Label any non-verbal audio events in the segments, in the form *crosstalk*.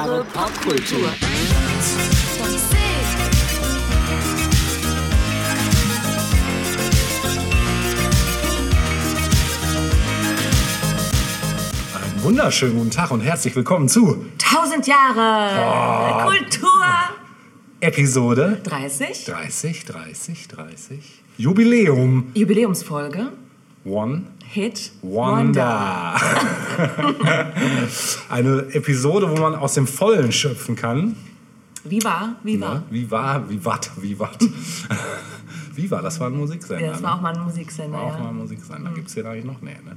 Jahre Popkultur. Einen wunderschönen guten Tag und herzlich willkommen zu 1000 Jahre Kultur. Episode 30. 30, 30, 30. Jubiläum Jubiläumsfolge. One Hit Wonder. *laughs* Eine Episode, wo man aus dem Vollen schöpfen kann. Wie war? Wie war? Ne? Wie war, wie wat, wie wat. *laughs* wie war, das war ein Musiksender. Ja, das war auch ne? mal ein Musiksender. war auch mal Ja. ein Musiksender. Gibt es den eigentlich noch? Nee, ne?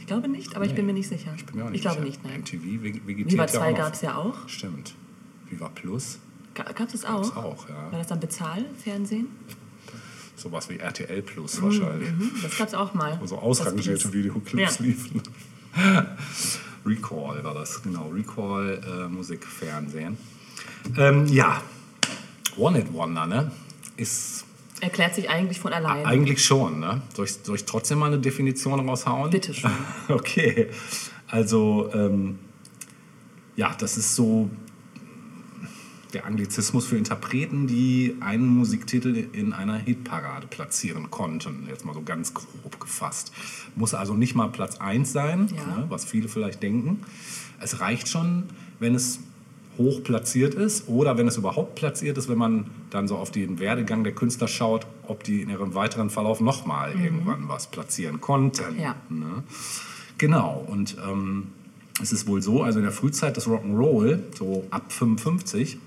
Ich glaube nicht, aber ich bin mir nicht sicher. Ich bin mir auch nicht glaube sicher. nicht, nein. MTV vegetiert Viva ja 2 auch noch. gab es ja auch. Stimmt. Viva Plus. Gab es das auch? Gab's auch, ja. War das dann Bezahlfernsehen? Sowas wie RTL Plus wahrscheinlich. Mhm, das gab es auch mal. Wo so ausrangierte. Videoclips Ja. liefen. *laughs* Recall war das, genau. Recall äh, Musikfernsehen. Ähm, ja, One It Wonder, ne? Ist Erklärt sich eigentlich von alleine. eigentlich schon, ne? Soll ich, soll ich trotzdem mal eine Definition raushauen? Bitte schön. *laughs* Okay, also ähm, ja, das ist so der Anglizismus für Interpreten, die einen Musiktitel in einer Hitparade platzieren konnten. Jetzt mal so ganz grob gefasst. Muss also nicht mal Platz 1 sein, Ja. ne, was viele vielleicht denken. Es reicht schon, wenn es hoch platziert ist oder wenn es überhaupt platziert ist, wenn man dann so auf den Werdegang der Künstler schaut, ob die in ihrem weiteren Verlauf nochmal irgendwann was platzieren konnten. Ja. Ne? Genau, und ähm, es ist wohl so, also in der Frühzeit des Rock'n'Roll, so ab 55,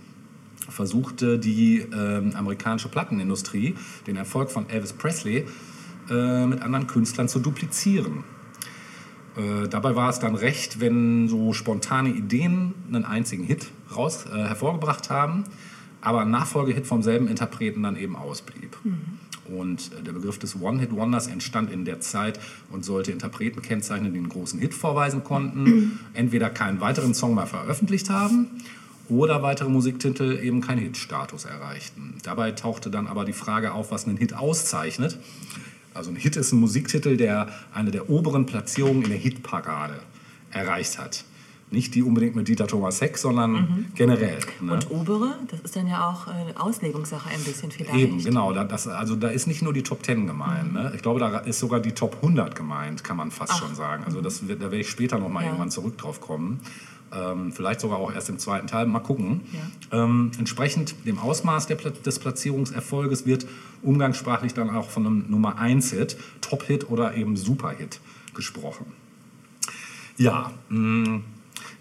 versuchte die ähm, amerikanische Plattenindustrie den Erfolg von Elvis Presley äh, mit anderen Künstlern zu duplizieren. Äh, dabei war es dann recht, wenn so spontane Ideen einen einzigen Hit raus, äh, hervorgebracht haben, aber ein Nachfolgehit vom selben Interpreten dann eben ausblieb. Und äh, der Begriff des One-Hit-Wonders entstand in der Zeit und sollte Interpreten kennzeichnen, die einen großen Hit vorweisen konnten, entweder keinen weiteren Song mehr veröffentlicht haben oder weitere Musiktitel eben keinen Hit-Status erreichten. Dabei tauchte dann aber die Frage auf, was einen Hit auszeichnet. Also ein Hit ist ein Musiktitel, der eine der oberen Platzierungen in der Hitparade erreicht hat. Nicht die unbedingt mit Dieter Thomas Heck, sondern generell. Ne? Und obere, das ist dann ja auch äh, Auslegungssache ein bisschen vielleicht. Eben, genau. Da, das, also da ist nicht nur die Top 10 gemeint. Ne? Ich glaube, da ist sogar die Top 100 gemeint, kann man fast schon sagen. Also das, da werde ich später noch mal Ja. irgendwann zurück drauf kommen. Ähm, vielleicht sogar auch erst im zweiten Teil. Mal gucken. Ja. Ähm, entsprechend dem Ausmaß Pla- des Platzierungserfolges wird umgangssprachlich dann auch von einem Nummer 1-Hit, Top-Hit oder eben Super-Hit gesprochen. Ja, mh,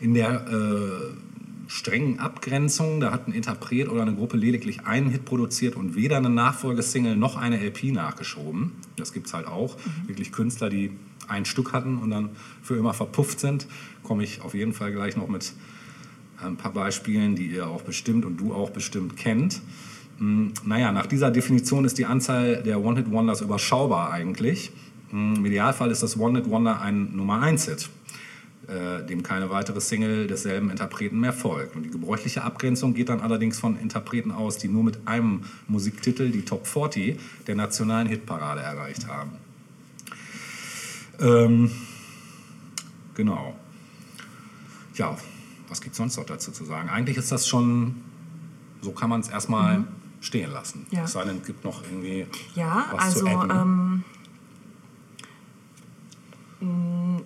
in der äh, strengen Abgrenzung, da hat ein Interpret oder eine Gruppe lediglich einen Hit produziert und weder eine Nachfolgesingle noch eine LP nachgeschoben. Das gibt es halt auch. Wirklich Künstler, die ein Stück hatten und dann für immer verpufft sind. Komme ich auf jeden Fall gleich noch mit ein paar Beispielen, die ihr auch bestimmt und du auch bestimmt kennt. Mm, Naja, nach dieser Definition ist die Anzahl der One-Hit-Wonders überschaubar eigentlich. Mm, Im Idealfall ist das One-Hit-Wonder ein Nummer-1-Hit, äh, dem keine weitere Single desselben Interpreten mehr folgt. Und die gebräuchliche Abgrenzung geht dann allerdings von Interpreten aus, die nur mit einem Musiktitel die Top 40 der nationalen Hitparade erreicht haben. Ähm, genau. Ja, was gibt es sonst noch dazu zu sagen? Eigentlich ist das schon, so kann man es erstmal stehen lassen. Ja. Es sei denn, es gibt noch irgendwie Ja, was zu also adden. ähm, mh,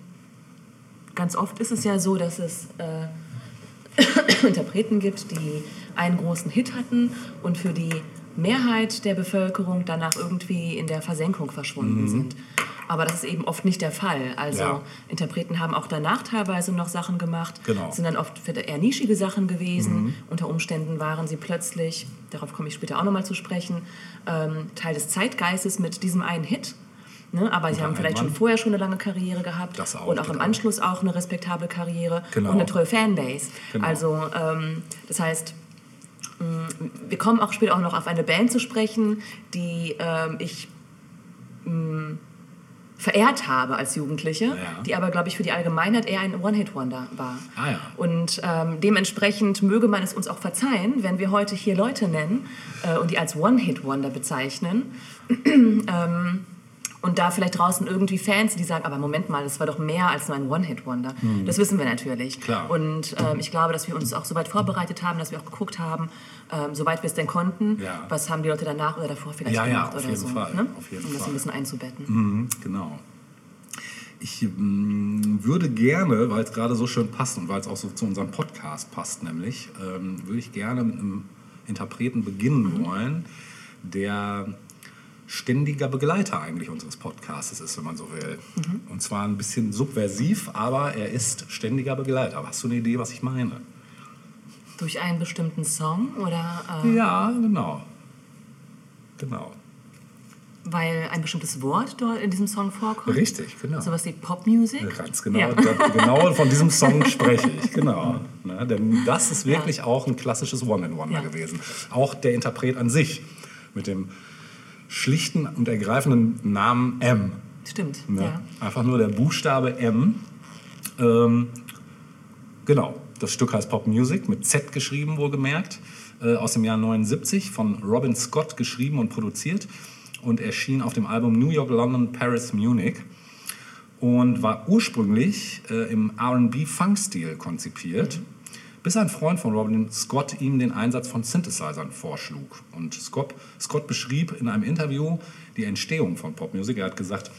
ganz oft ist es ja so, dass es äh, *coughs* Interpreten gibt, die einen großen Hit hatten und für die Mehrheit der Bevölkerung danach irgendwie in der Versenkung verschwunden sind. Aber das ist eben oft nicht der Fall. Also Mhm. Ja. Interpreten haben auch danach teilweise noch Sachen gemacht, Genau. Mhm. sind dann oft eher nischige Sachen gewesen. Unter Umständen waren sie plötzlich, darauf komme ich später auch nochmal zu sprechen, ähm, Teil des Zeitgeistes mit diesem einen Hit. Ne? Aber sie haben vielleicht einem schon Mann. vorher schon eine lange Karriere gehabt Das auch, und auch im genau. Anschluss auch eine respektable Karriere Genau. und eine treue Fanbase. Genau. Also ähm, das heißt, mh, wir kommen auch später auch noch auf eine Band zu sprechen, die ähm, ich mh, verehrt habe als Jugendliche, Ja. die aber, glaube ich, für die Allgemeinheit eher ein One-Hit-Wonder war. Ah ja. Und ähm, dementsprechend möge man es uns auch verzeihen, wenn wir heute hier Leute nennen äh, und die als One-Hit-Wonder bezeichnen, *clears throat* ähm, Und da vielleicht draußen irgendwie Fans, die sagen, aber Moment mal, das war doch mehr als nur ein One-Hit-Wonder. Das wissen wir natürlich. Mhm. Klar. Und ähm, ich glaube, dass wir uns auch so weit vorbereitet haben, dass wir auch geguckt haben, ähm, soweit wir es denn konnten, Ja. was haben die Leute danach oder davor vielleicht Ja, ja, gemacht auf oder jeden so. Fall, Ne? um das Fall. ein bisschen einzubetten. Mhm, genau. Ich ähm, würde gerne, weil es gerade so schön passt und weil es auch so zu unserem Podcast passt, nämlich, ähm, würde ich gerne mit einem Interpreten beginnen wollen, der ständiger Begleiter eigentlich unseres Podcasts ist, wenn man so will. Und zwar ein bisschen subversiv, aber er ist ständiger Begleiter. Hast du eine Idee, was ich meine? Durch einen bestimmten Song oder äh, Ja, genau. Genau. weil ein bestimmtes Wort dort in diesem Song vorkommt? Richtig, genau. Sowas wie Popmusik? Ganz genau. Ja. Genau von diesem Song *laughs* spreche ich, genau. Ne, denn das ist wirklich auch ein klassisches One-in-Wonder Ja. gewesen. Auch der Interpret an sich mit dem schlichten und ergreifenden Namen M. Stimmt, Ne? ja. Einfach nur der Buchstabe M. Ähm, genau, das Stück heißt Pop Music, mit Z geschrieben wohlgemerkt, äh, aus dem Jahr 79, von Robin Scott geschrieben und produziert und erschien auf dem Album New York, London, Paris, Munich und war ursprünglich äh, im RB-Funk-Stil konzipiert, bis ein Freund von Robin Scott ihm den Einsatz von Synthesizern vorschlug. Und Scott, Scott beschrieb in einem Interview die Entstehung von Popmusik. Er hat gesagt,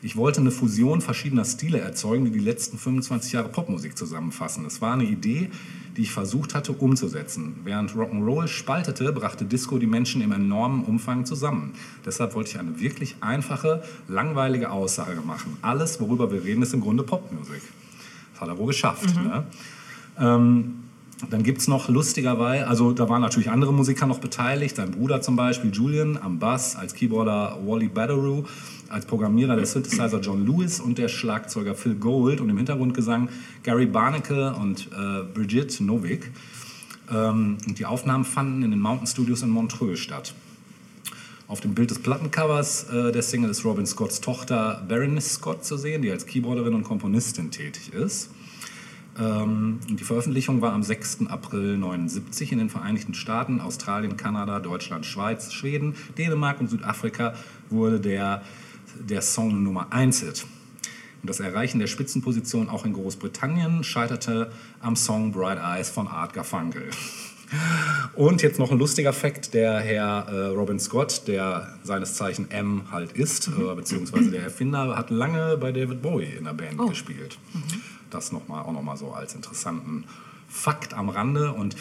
ich wollte eine Fusion verschiedener Stile erzeugen, die die letzten 25 Jahre Popmusik zusammenfassen. Es war eine Idee, die ich versucht hatte umzusetzen. Während Rock'n'Roll spaltete, brachte Disco die Menschen im enormen Umfang zusammen. Deshalb wollte ich eine wirklich einfache, langweilige Aussage machen. Alles, worüber wir reden, ist im Grunde Popmusik. Das hat er wohl geschafft. Ne? Ähm, dann gibt es noch lustigerweise, also da waren natürlich andere Musiker noch beteiligt, sein Bruder zum Beispiel Julian am Bass, als Keyboarder Wally Batteroo, als Programmierer der Synthesizer John Lewis und der Schlagzeuger Phil Gold und im Hintergrundgesang Gary Barnacle und äh, Brigitte Novick. Ähm, und die Aufnahmen fanden in den Mountain Studios in Montreux statt. Auf dem Bild des Plattencovers äh, der Single ist Robin Scotts Tochter Berenice Scott zu sehen, die als Keyboarderin und Komponistin tätig ist. Ähm, die Veröffentlichung war am 6. April 1979 in den Vereinigten Staaten, Australien, Kanada, Deutschland, Schweiz, Schweden, Dänemark und Südafrika wurde der, der Song Nummer 1 Hit. Und das Erreichen der Spitzenposition auch in Großbritannien scheiterte am Song Bright Eyes von Art Garfunkel. Und jetzt noch ein lustiger Fakt, der Herr äh, Robin Scott, der seines Zeichen M halt ist, äh, beziehungsweise der Erfinder, hat lange bei David Bowie in der Band gespielt. Das noch mal, auch nochmal so als interessanten Fakt am Rande. Und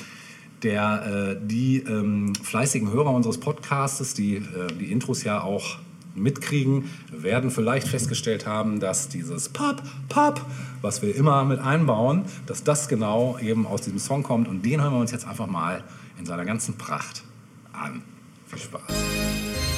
der, äh, die ähm, fleißigen Hörer unseres Podcastes, die äh, die Intros ja auch mitkriegen, werden vielleicht festgestellt haben, dass dieses Pop, Pop, was wir immer mit einbauen, dass das genau eben aus diesem Song kommt. Und den hören wir uns jetzt einfach mal in seiner ganzen Pracht an. Viel Spaß.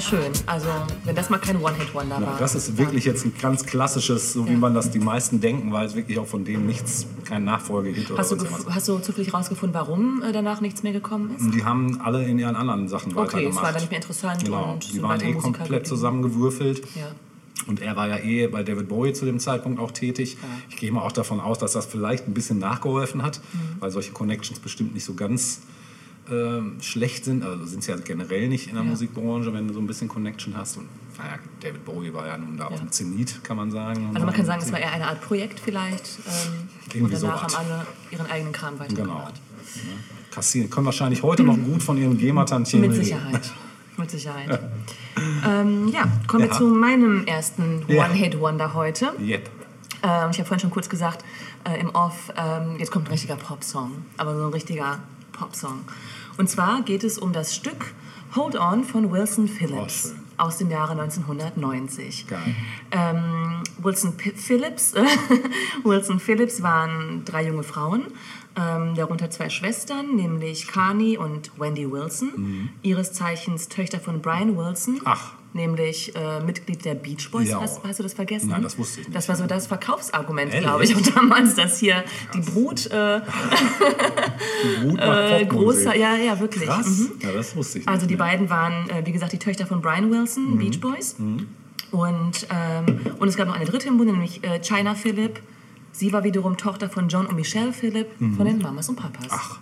Sehr schön. Also, wenn das mal kein One-Hit-Wonder war. das ist wirklich jetzt ein ganz klassisches, so wie Ja. man das die meisten denken, weil es wirklich auch von denen nichts, kein Nachfolgehit oder was. hast du zufällig rausgefunden, warum äh, danach nichts mehr gekommen ist? Die haben alle in ihren anderen Sachen Okay, es weitergemacht. war dann nicht mehr interessant Genau, und die waren eh Musiker komplett zusammengewürfelt. Ja. Und er war ja eh bei David Bowie zu dem Zeitpunkt auch tätig. Ich gehe mal auch davon aus, dass das vielleicht ein bisschen nachgeholfen hat, Mhm. weil solche Connections bestimmt nicht so ganz ähm, schlecht sind. Also sind es ja generell nicht in der Ja. Musikbranche, wenn du so ein bisschen Connection hast. Und naja, David Bowie war ja nun da auf Ja. dem Zenit, kann man sagen. Also man kann sagen, es war eher eine Art Projekt vielleicht. Ähm, und danach sowas. haben alle ihren eigenen Kram Genau. weitergemacht. Ne? Kassieren. Können wahrscheinlich heute noch gut von ihren GEMA-Tantiemen Mit. Sicherheit. Mit Sicherheit. *laughs* Ähm, ja, kommen wir Ja. zu meinem ersten Ja. One-Hit-Wonder heute. Yep. Ähm, ich habe vorhin schon kurz gesagt, äh, im Off, ähm, jetzt kommt ein richtiger Popsong, aber so ein richtiger Popsong. Und zwar geht es um das Stück Hold On von Wilson Phillips Oh, aus dem Jahre 1990. Geil. Ähm, Wilson P Phillips, *laughs* Wilson Phillips waren drei junge Frauen, ähm, darunter zwei Schwestern, nämlich Carney und Wendy Wilson, ihres Zeichens Töchter von Brian Wilson. Mhm. Ach. Nämlich äh, Mitglied der Beach Boys. Ja. Hast, hast du das vergessen? Nein, das wusste ich nicht. Das war so das Verkaufsargument, glaube ich. Und damals, dass hier die Brut äh, *laughs* Gut macht äh, großer, ja, ja, wirklich. Krass. Mhm. Ja, das wusste ich Also nicht die mehr. beiden waren, äh, wie gesagt, die Töchter von Brian Wilson, Beach Boys. Und, ähm, und es gab noch eine dritte im Bunde, nämlich äh, China Phillip. Sie war wiederum Tochter von John und Michelle Phillip, von den Mamas und Papas. Ach.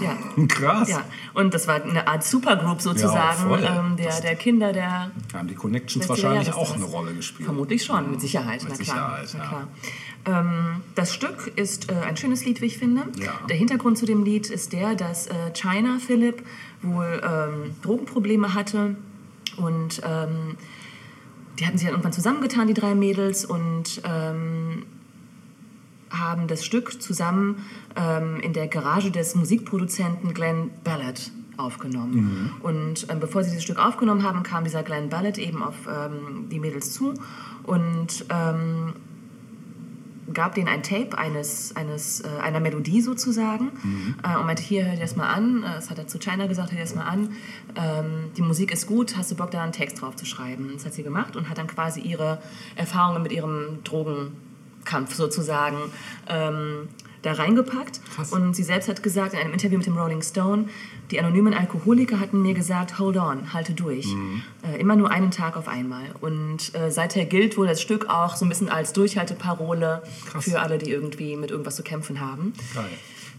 Ja. *laughs* Krass. ja. Und das war eine Art Supergroup sozusagen, voll. ähm, der, der Kinder der Da haben die Connections 60er wahrscheinlich Jahre auch eine. Rolle gespielt. Vermutlich schon, mit Sicherheit. Mit na klar, Sicherheit, na ja. klar. Ähm, das Stück ist äh, ein schönes Lied, wie ich finde. Ja. Der Hintergrund zu dem Lied ist der, dass äh, China Philip wohl ähm, Drogenprobleme hatte und ähm, die hatten sich dann irgendwann zusammengetan, die drei Mädels, und ähm, haben das Stück zusammen ähm, in der Garage des Musikproduzenten Glenn Ballard aufgenommen. Und ähm, bevor sie dieses Stück aufgenommen haben, kam dieser Glenn Ballard eben auf ähm, die Mädels zu und ähm, gab denen ein Tape eines, eines, äh, einer Melodie sozusagen äh, und meinte, hier, hör dir das mal an. Äh, Das hat er zu China gesagt, hör dir das mal an. Ähm, die Musik ist gut, hast du Bock, da einen Text drauf zu schreiben? Das hat sie gemacht und hat dann quasi ihre Erfahrungen mit ihrem Drogenkampf sozusagen ähm, da reingepackt. Und sie selbst hat gesagt in einem Interview mit dem Rolling Stone, die anonymen Alkoholiker hatten mir gesagt, hold on, halte durch. Äh, immer nur einen Tag auf einmal. Und äh, seither gilt wohl das Stück auch so ein bisschen als Durchhalteparole Krass. für alle, die irgendwie mit irgendwas zu kämpfen haben. Geil.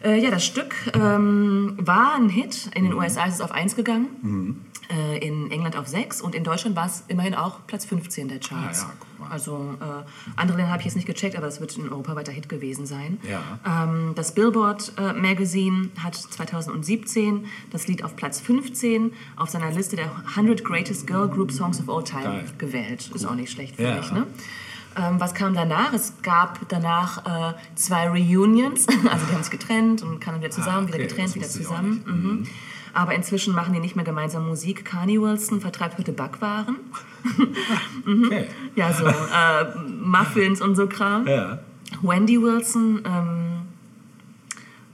Äh, ja, das Stück ähm, war ein Hit. In den USA ist es auf 1 gegangen, äh, in England auf 6 und in Deutschland war es immerhin auch Platz 15 der Charts. Ah, ja, guck mal. Also äh, andere Länder habe ich jetzt nicht gecheckt, aber es wird ein europaweiter Hit gewesen sein. Ja. Ähm, das Billboard äh, Magazine hat 2017 das Lied auf Platz 15 auf seiner Liste der 100 Greatest Girl Group Songs of All Time Geil. gewählt. Ist auch nicht schlecht, finde Ja. ich. Ne? Ähm, was kam danach? Es gab danach äh, zwei Reunions, *laughs* also die haben sich getrennt und kamen wieder zusammen, Ah, okay, wieder getrennt, das wieder zusammen. nicht. Mhm. Aber inzwischen machen die nicht mehr gemeinsam Musik. Carney Wilson vertreibt heute Backwaren. *laughs* Okay. Ja, so äh, Muffins und so Kram. Ja. Wendy Wilson ähm,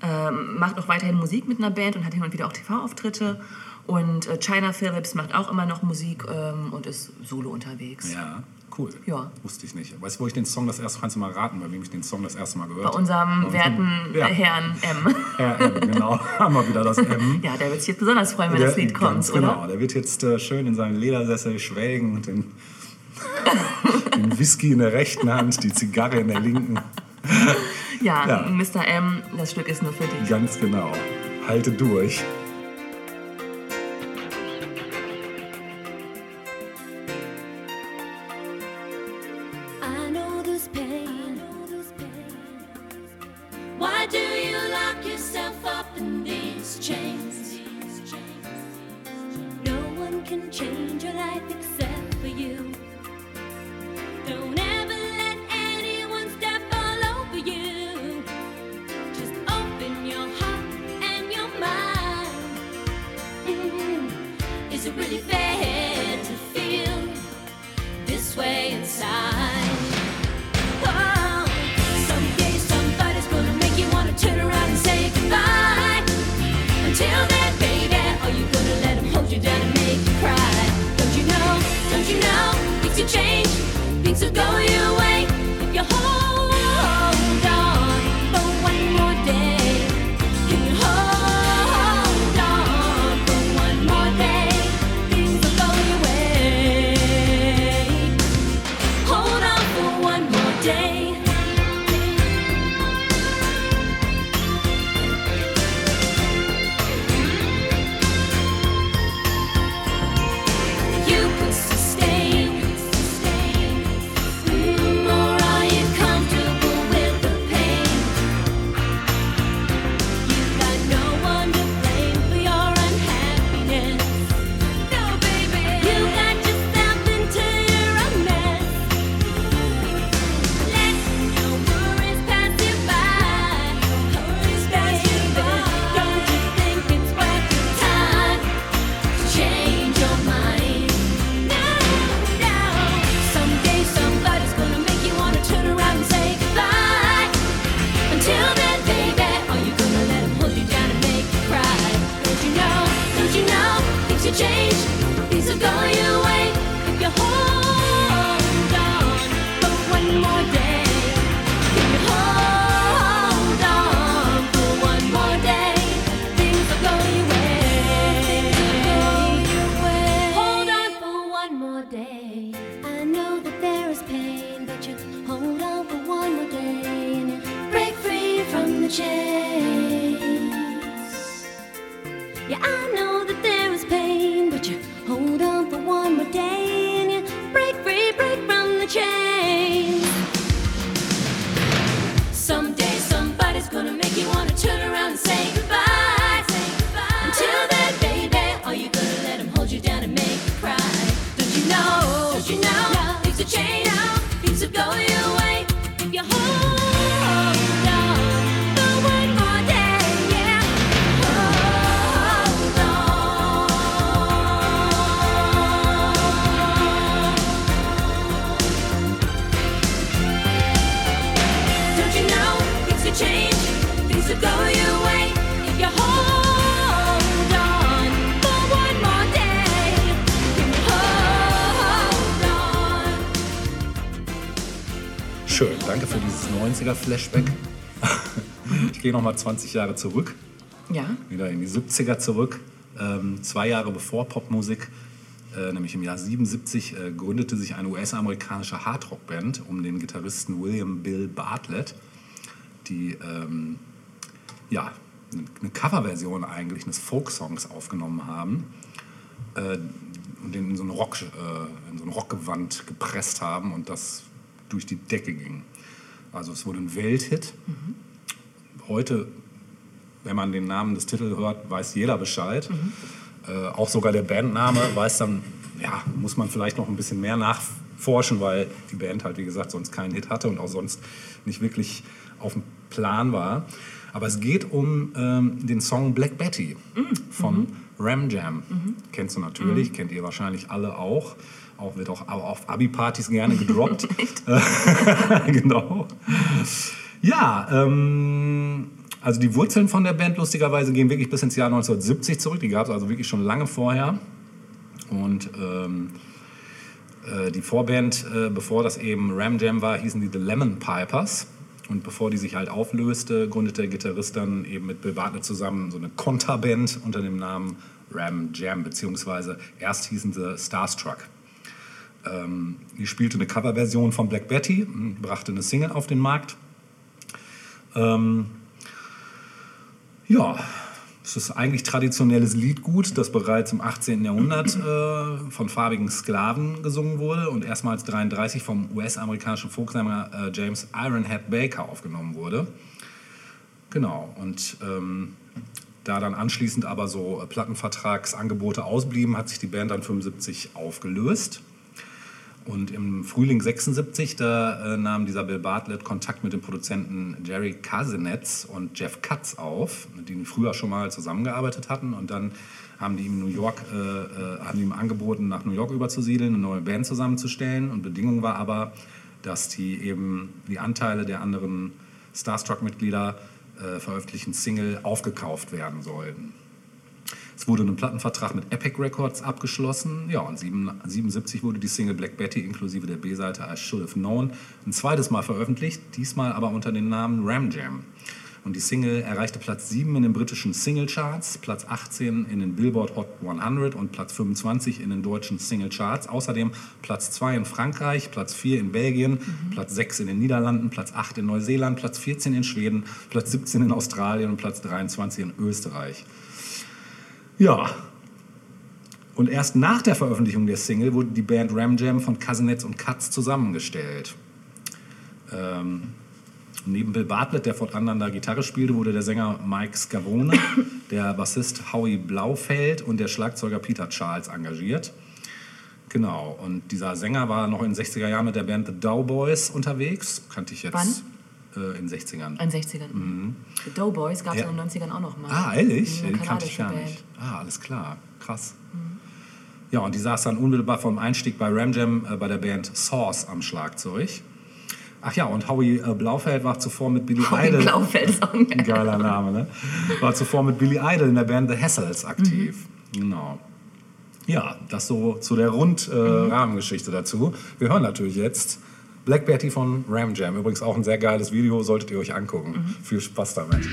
ähm, macht auch weiterhin Musik mit einer Band und hat hin und wieder auch TV-Auftritte. Und äh, China Phillips macht auch immer noch Musik ähm, und ist solo unterwegs. Ja, cool. Ja. Wusste ich nicht. Weißt du, wo ich den Song das erste du mal raten, bei wem ich den Song das erste Mal gehört Bei habe? unserem Bei werten ja. Herrn M. *laughs* Herr M, genau. *laughs* Haben wir wieder das M. Ja, der wird sich jetzt besonders freuen, wenn das Der- Lied kommt, ganz oder? Genau, der wird jetzt äh, schön in seinen Ledersessel schwelgen und den, *laughs* den Whisky in der rechten Hand, die Zigarre in der linken. Ja, Ja. Mr. M, das Stück ist nur für dich. Ganz genau. Halte durch. Change your life dieses 90er-Flashback. *laughs* Ich gehe nochmal 20 Jahre zurück, Ja, wieder in die 70er zurück. Ähm, zwei Jahre bevor Popmusik, äh, nämlich im Jahr 77, äh, gründete sich eine US-amerikanische Hardrock-Band um den Gitarristen William Bill Bartlett, die ähm, ja, eine Coverversion eigentlich eines Folksongs aufgenommen haben äh, und den in so, eine Rock, äh, in so ein Rockgewand gepresst haben und das durch die Decke ging. Also es wurde ein Welthit. Heute, wenn man den Namen des Titels hört, weiß jeder Bescheid. Äh, auch sogar der Bandname weiß dann, ja, muss man vielleicht noch ein bisschen mehr nachforschen, weil die Band halt, wie gesagt, sonst keinen Hit hatte und auch sonst nicht wirklich auf dem Plan war. Aber es geht um ähm, den Song Black Betty von Ram Jam. Kennst du natürlich, kennt ihr wahrscheinlich alle auch. Auch wird auch auf Abi-Partys gerne gedroppt. *laughs* *laughs* genau. Ja, ähm, also die Wurzeln von der Band lustigerweise gehen wirklich bis ins Jahr 1970 zurück. Die gab es also wirklich schon lange vorher. Und ähm, äh, die Vorband, äh, bevor das eben Ram Jam war, hießen die The Lemon Pipers. Und bevor die sich halt auflöste, gründete der Gitarrist dann eben mit Bill Bartlett zusammen so eine Konterband unter dem Namen Ram Jam, beziehungsweise erst hießen sie Starstruck. Ähm, die spielte eine Coverversion von Black Betty, m, brachte eine Single auf den Markt. Ähm, ja, es ist eigentlich traditionelles Liedgut, das bereits im 18. Jahrhundert äh, von farbigen Sklaven gesungen wurde und erstmals 33 vom US-amerikanischen Folksänger äh, James Ironhead Baker aufgenommen wurde. Genau, und ähm, da dann anschließend aber so äh, Plattenvertragsangebote ausblieben, hat sich die Band dann 75 aufgelöst. Und im Frühling 76, da äh, nahm dieser Bill Bartlett Kontakt mit dem Produzenten Jerry Kasinetz und Jeff Katz auf, mit denen früher schon mal zusammengearbeitet hatten. Und dann haben die ihm New York, äh, äh, haben ihm angeboten, nach New York überzusiedeln, eine neue Band zusammenzustellen. Und Bedingung war aber, dass die eben die Anteile der anderen Starstruck-Mitglieder äh, veröffentlichten Single aufgekauft werden sollten. Es wurde ein Plattenvertrag mit Epic Records abgeschlossen. Ja, und 1977 wurde die Single Black Betty inklusive der B-Seite I Should Have Known ein zweites Mal veröffentlicht, diesmal aber unter dem Namen Ram Jam. Und die Single erreichte Platz 7 in den britischen Singlecharts, Platz 18 in den Billboard Hot 100 und Platz 25 in den deutschen Singlecharts. Außerdem Platz 2 in Frankreich, Platz 4 in Belgien, Platz 6 in den Niederlanden, Platz 8 in Neuseeland, Platz 14 in Schweden, Platz 17 in Australien und Platz 23 in Österreich. Ja. Und erst nach der Veröffentlichung der Single wurde die Band Ram Jam von Cousinets und Katz zusammengestellt. Ähm, neben Bill Bartlett, der fortan da Gitarre spielte, wurde der Sänger Mike Scavone, *coughs* der Bassist Howie Blaufeld und der Schlagzeuger Peter Charles engagiert. Genau, und dieser Sänger war noch in den 60er Jahren mit der Band The Doughboys unterwegs. Kannte ich jetzt Wann? Äh, in den 60ern. In den 60ern. Die Doughboys gab es Ja. in den 90ern auch noch mal. Ah, ehrlich? Ja, die kannte ich gar nicht. Ah, alles klar. Krass. Ja, und die saß dann unmittelbar vom Einstieg bei Ram Jam äh, bei der Band Source am Schlagzeug. Ach ja, und Howie äh, Blaufeld war zuvor mit Billy Howie Idol. Blaufeld ist auch ein *laughs* geiler Name, ne? War zuvor mit Billy Idol in der Band The Hassles aktiv. Genau. Ja, das so zu der Rund-Rahmengeschichte dazu. Wir hören natürlich jetzt Black Betty von Ram Jam. Übrigens auch ein sehr geiles Video, solltet ihr euch angucken. Viel Spaß damit.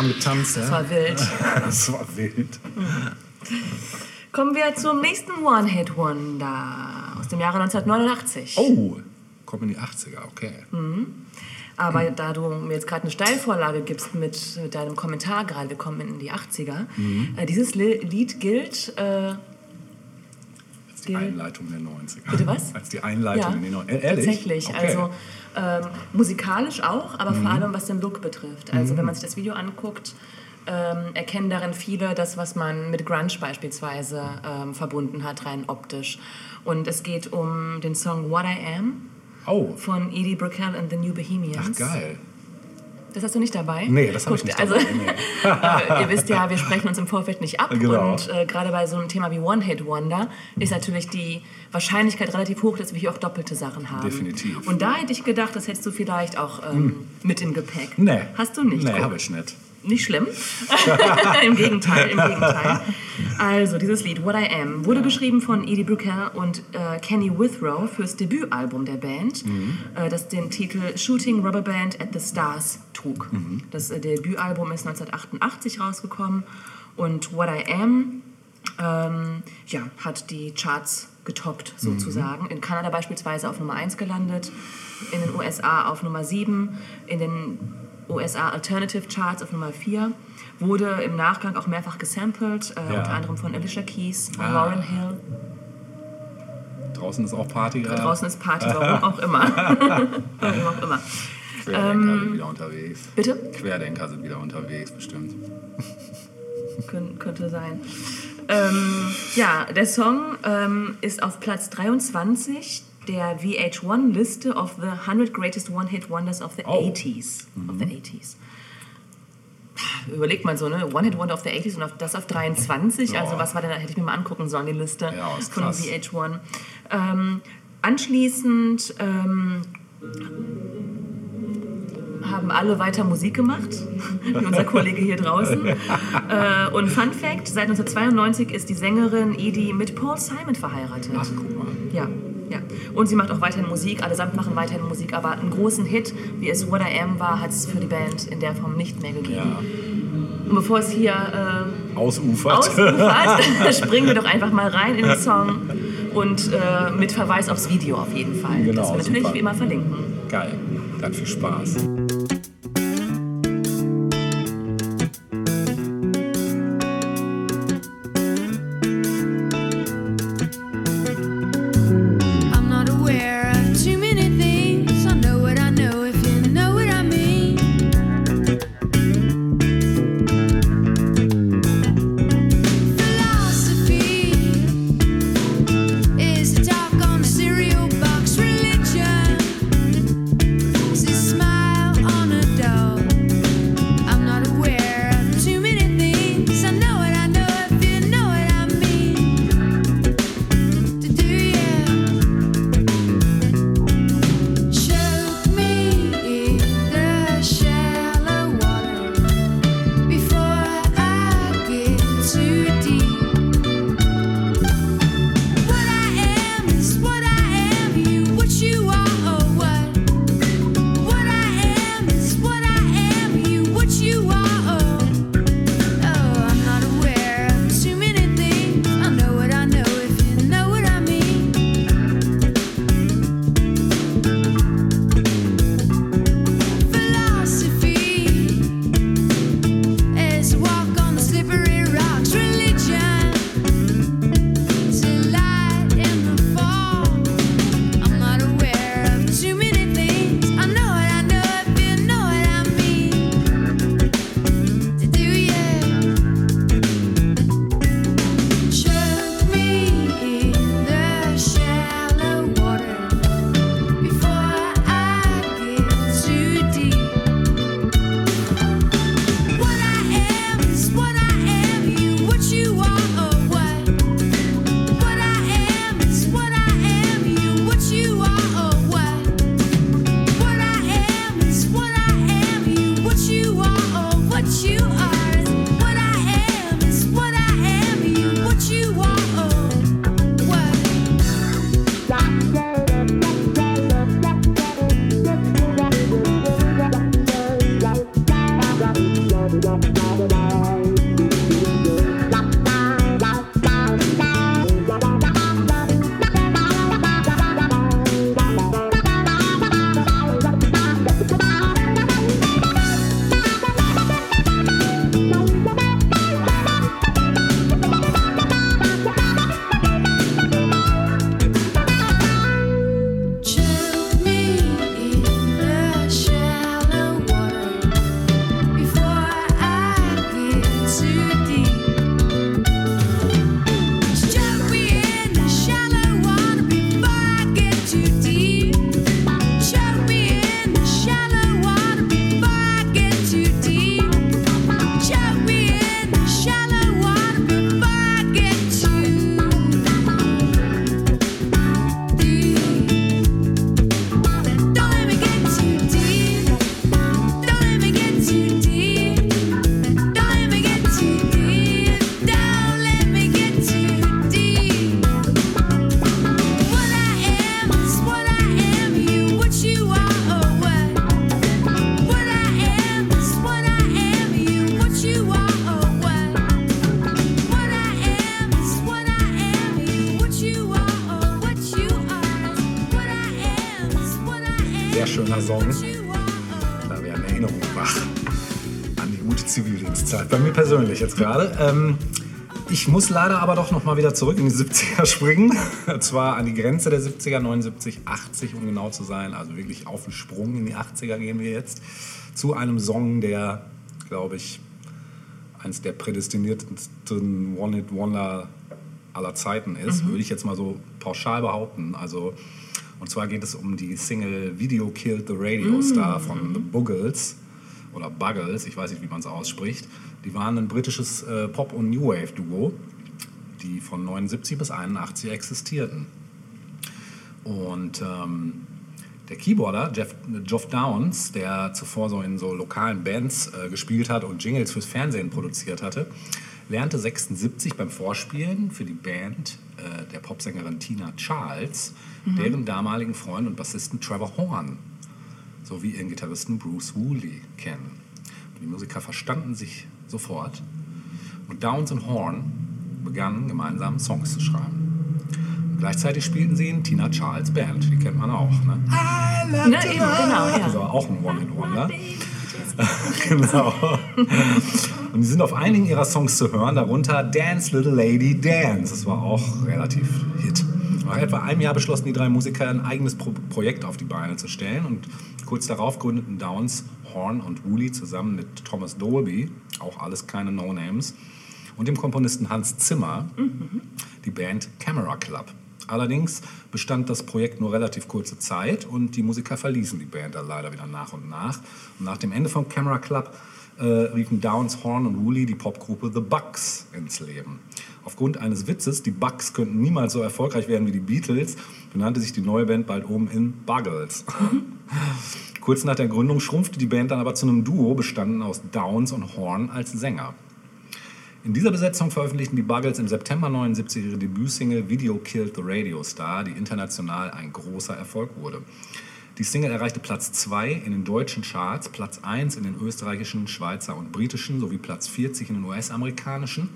Warm getanzt. Das ja? war wild. *laughs* das war wild. Kommen wir zum nächsten One-Hit-Wonder aus dem Jahre 1989. Oh, kommen in die 80er, okay. Aber da du mir jetzt gerade eine Steilvorlage gibst mit, mit deinem Kommentar gerade, wir kommen in die 80er, äh, dieses Li Lied gilt, äh, Als die Die- Einleitung der 90er. Bitte was? Als die Einleitung ja, in die 90er. Äh, ehrlich? tatsächlich. Okay. Mhm. Also ähm, musikalisch auch, aber vor allem was den Look betrifft. Also wenn man sich das Video anguckt, ähm, erkennen darin viele das, was man mit Grunge beispielsweise ähm, verbunden hat, rein optisch. Und es geht um den Song What I Am oh, von Edie Brickell and the New Bohemians. ach geil. Das hast du nicht dabei? Nee, das hab ich nicht also, dabei, nee. *laughs* äh, ihr wisst ja, wir sprechen uns im Vorfeld nicht ab. Genau. Und äh, gerade bei so einem Thema wie One-Hit-Wonder ist natürlich die Wahrscheinlichkeit relativ hoch, dass wir hier auch doppelte Sachen haben. Definitiv. Und da hätte ich gedacht, das hättest du vielleicht auch ähm, mit im Gepäck. Nee. Hast du nicht? Nee, habe ich nicht. Nicht schlimm. *laughs* Im Gegenteil, im Gegenteil. Also, dieses Lied, What I Am, wurde geschrieben von Edie Brickell und äh, Kenny Withrow fürs Debütalbum der Band, äh, das den Titel Shooting Rubber Band at the Stars trug. Das äh, Debütalbum ist 1988 rausgekommen und What I Am ähm, ja, hat die Charts getoppt, sozusagen. In Kanada beispielsweise auf Nummer 1 gelandet, in den USA auf Nummer 7, in den USA Alternative Charts auf Nummer 4, wurde im Nachgang auch mehrfach gesampelt, äh, Ja. unter anderem von Alicia Keys, von Ah. Lauryn Hill. Draußen ist auch Party gerade. Draußen ist Party, *laughs* warum auch immer. *laughs* warum auch immer. Querdenker Ähm, sind wieder unterwegs. Bitte? Querdenker sind wieder unterwegs, bestimmt. *laughs* Kön könnte sein. Ähm, ja, der Song ähm, ist auf Platz 23 der VH1-Liste of the 100 Greatest One-Hit Wonders of the Oh. 80s. Of the 80s. Überlegt mal so, ne? One-Hit-Wonder of the 80s und auf, das auf 23. Ja. Also was war denn, da hätte ich mir mal angucken sollen, die Liste Ja, von krass. VH1. Ähm, anschließend ähm, haben alle weiter Musik gemacht, *laughs* wie unser Kollege hier draußen. Äh, und Fun Fact: Seit 1992 ist die Sängerin Edie mit Paul Simon verheiratet. Ach, guck mal. Ja, ja. Und sie macht auch weiterhin Musik, allesamt machen weiterhin Musik, aber einen großen Hit, wie es What I Am war, hat es für die Band in der Form nicht mehr gegeben. Ja. Und bevor es hier äh, Ausufert. ausufert, *laughs* *laughs* springen wir doch einfach mal rein in den Song und äh, mit Verweis aufs Video auf jeden Fall. Genau, das wir natürlich super. wie immer verlinken. Geil. Dann viel Spaß. Song. Da werden Erinnerungen wach an die gute Zivildienstzeit. Bei mir persönlich jetzt gerade. Ähm, ich muss leider aber doch noch mal wieder zurück in die 70er springen. Und zwar an die Grenze der 70er, 79, 80, um genau zu sein. Also wirklich auf den Sprung in die 80er gehen wir jetzt. Zu einem Song, der, glaube ich, eines der prädestiniertesten One-Hit-Wonder aller Zeiten ist, würde ich jetzt mal so pauschal behaupten. Also, und zwar geht es um die Single Video Killed the Radio Star von The Buggles oder Buggles, ich weiß nicht, wie man es ausspricht. Die waren ein britisches äh, Pop- und New Wave-Duo, die von 79 bis 81 existierten. Und ähm, der Keyboarder, Jeff, Geoff Downs, der zuvor so in so lokalen Bands äh, gespielt hat und Jingles fürs Fernsehen produziert hatte, lernte 76 beim Vorspielen für die Band äh, der Popsängerin Tina Charles deren damaligen Freund und Bassisten Trevor Horn sowie ihren Gitarristen Bruce Woolley kennen. Und die Musiker verstanden sich sofort und Downs und Horn begannen gemeinsam Songs zu schreiben. Gleichzeitig spielten sie in Tina Charles Band, die kennt man auch. Ne? Ne, eben, genau, ja. Das war auch ein One-in-Wonder. *laughs* genau. Und die sind auf einigen ihrer Songs zu hören, darunter Dance Little Lady Dance. Das war auch relativ Hit. Nach etwa einem Jahr beschlossen die drei Musiker, ein eigenes Pro Projekt auf die Beine zu stellen. Und kurz darauf gründeten Downs, Horn und Woolley zusammen mit Thomas Dolby, auch alles keine No-Names, und dem Komponisten Hans Zimmer die Band Camera Club. Allerdings bestand das Projekt nur relativ kurze Zeit und die Musiker verließen die Band dann leider wieder nach und nach. Und nach dem Ende von Camera Club äh, riefen Downs, Horn und Woolley die Popgruppe The Bucks ins Leben. Aufgrund eines Witzes, die Bucks könnten niemals so erfolgreich werden wie die Beatles, benannte sich die neue Band bald um in Buggles. *laughs* Kurz nach der Gründung schrumpfte die Band dann aber zu einem Duo, bestanden aus Downs und Horn als Sänger. In dieser Besetzung veröffentlichten die Buggles im September 79 ihre Debütsingle Video Killed the Radio Star, die international ein großer Erfolg wurde. Die Single erreichte Platz 2 in den deutschen Charts, Platz 1 in den österreichischen, Schweizer und britischen sowie Platz 40 in den US-amerikanischen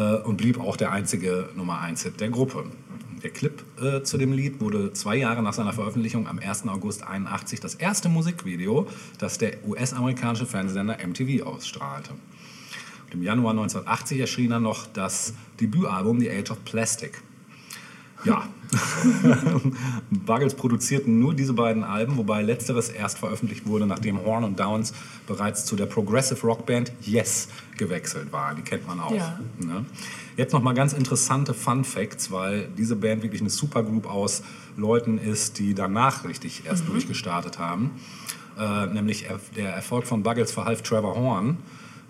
äh, und blieb auch der einzige Nummer 1-Hit der Gruppe. Der Clip äh, zu dem Lied wurde zwei Jahre nach seiner Veröffentlichung am 1. August 81 das erste Musikvideo, das der US-amerikanische Fernsehsender MTV ausstrahlte. Und Im Januar 1980 erschien dann noch das Debütalbum The Age of Plastic. Ja, *laughs* Buggles produzierten nur diese beiden Alben, wobei letzteres erst veröffentlicht wurde, nachdem Horn und Downs bereits zu der Progressive Rockband Yes gewechselt waren. Die kennt man auch. Ja. Ne? Jetzt noch mal ganz interessante Fun Facts, weil diese Band wirklich eine Supergroup aus Leuten ist, die danach richtig erst durchgestartet haben. Äh, nämlich er, der Erfolg von Buggles verhalf Trevor Horn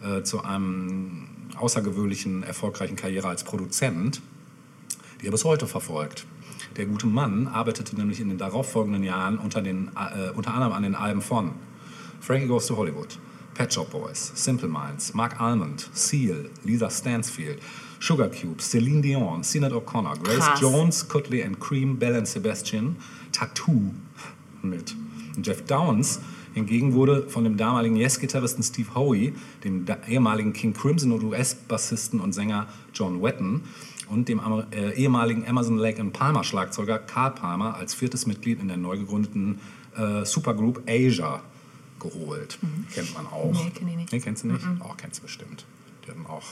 äh, zu einem außergewöhnlichen, erfolgreichen Karriere als Produzent, die er bis heute verfolgt. Der gute Mann arbeitete nämlich in den darauffolgenden Jahren unter, den, äh, unter anderem an den Alben von Frankie Goes to Hollywood, Pet Shop Boys, Simple Minds, Mark Almond, Seal, Lisa Stansfield, Sugar Cube, Celine Dion, Sinead O'Connor, Grace Krass. Jones, Cutley and Cream, Bell and Sebastian, Tattoo mit. Und Jeff Downs hingegen wurde von dem damaligen Yes-Gitarristen Steve Howe, dem ehemaligen King Crimson und US-Bassisten und Sänger John Wetton und dem äh, ehemaligen Emerson Lake and Palmer Schlagzeuger Carl Palmer als viertes Mitglied in der neu gegründeten äh, Supergroup Asia geholt. Kennt man auch. Nee, kenn ich nicht. Nee, kennst du nicht? Oh, kennst du bestimmt. Die hatten auch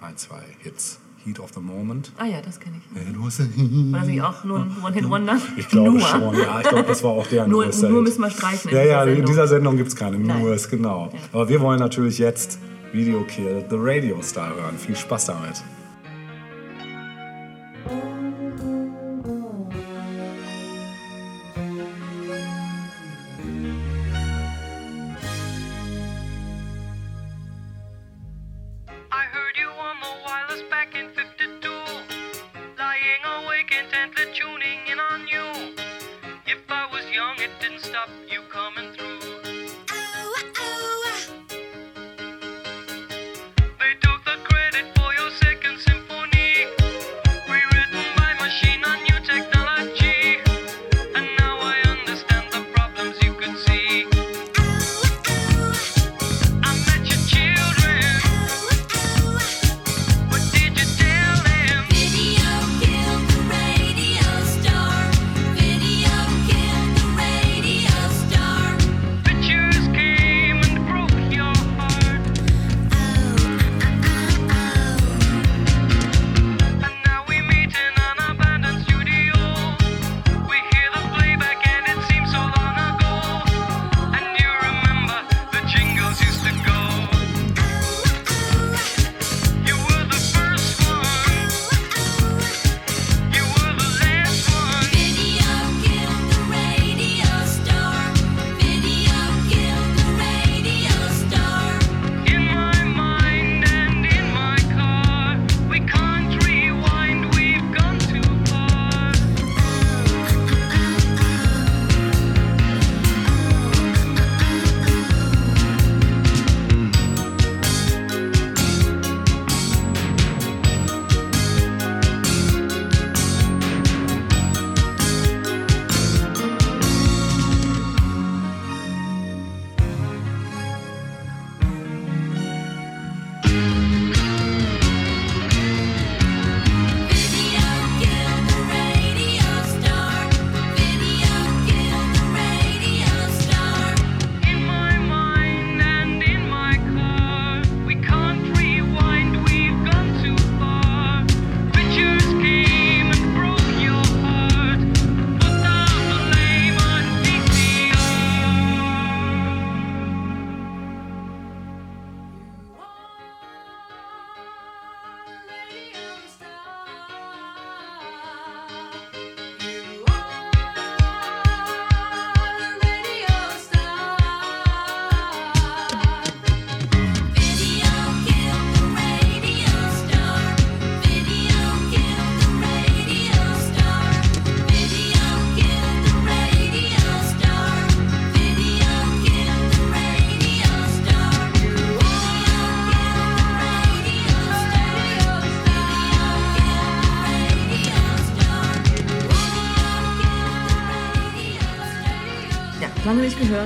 ein, zwei Hits. Heat of the Moment. Ah ja, das kenne ich. Du hast ein War das nicht auch nur ein One-Hit-Wonder? ich glaube nur. schon, ja. Ich glaube, das war auch deren Nur- nur müssen wir streichen Ja, ja, in dieser Sendung gibt es keine Nein. Nurs, genau. Ja. Aber wir wollen natürlich jetzt Video Kill the Radio Star hören. Viel Spaß damit.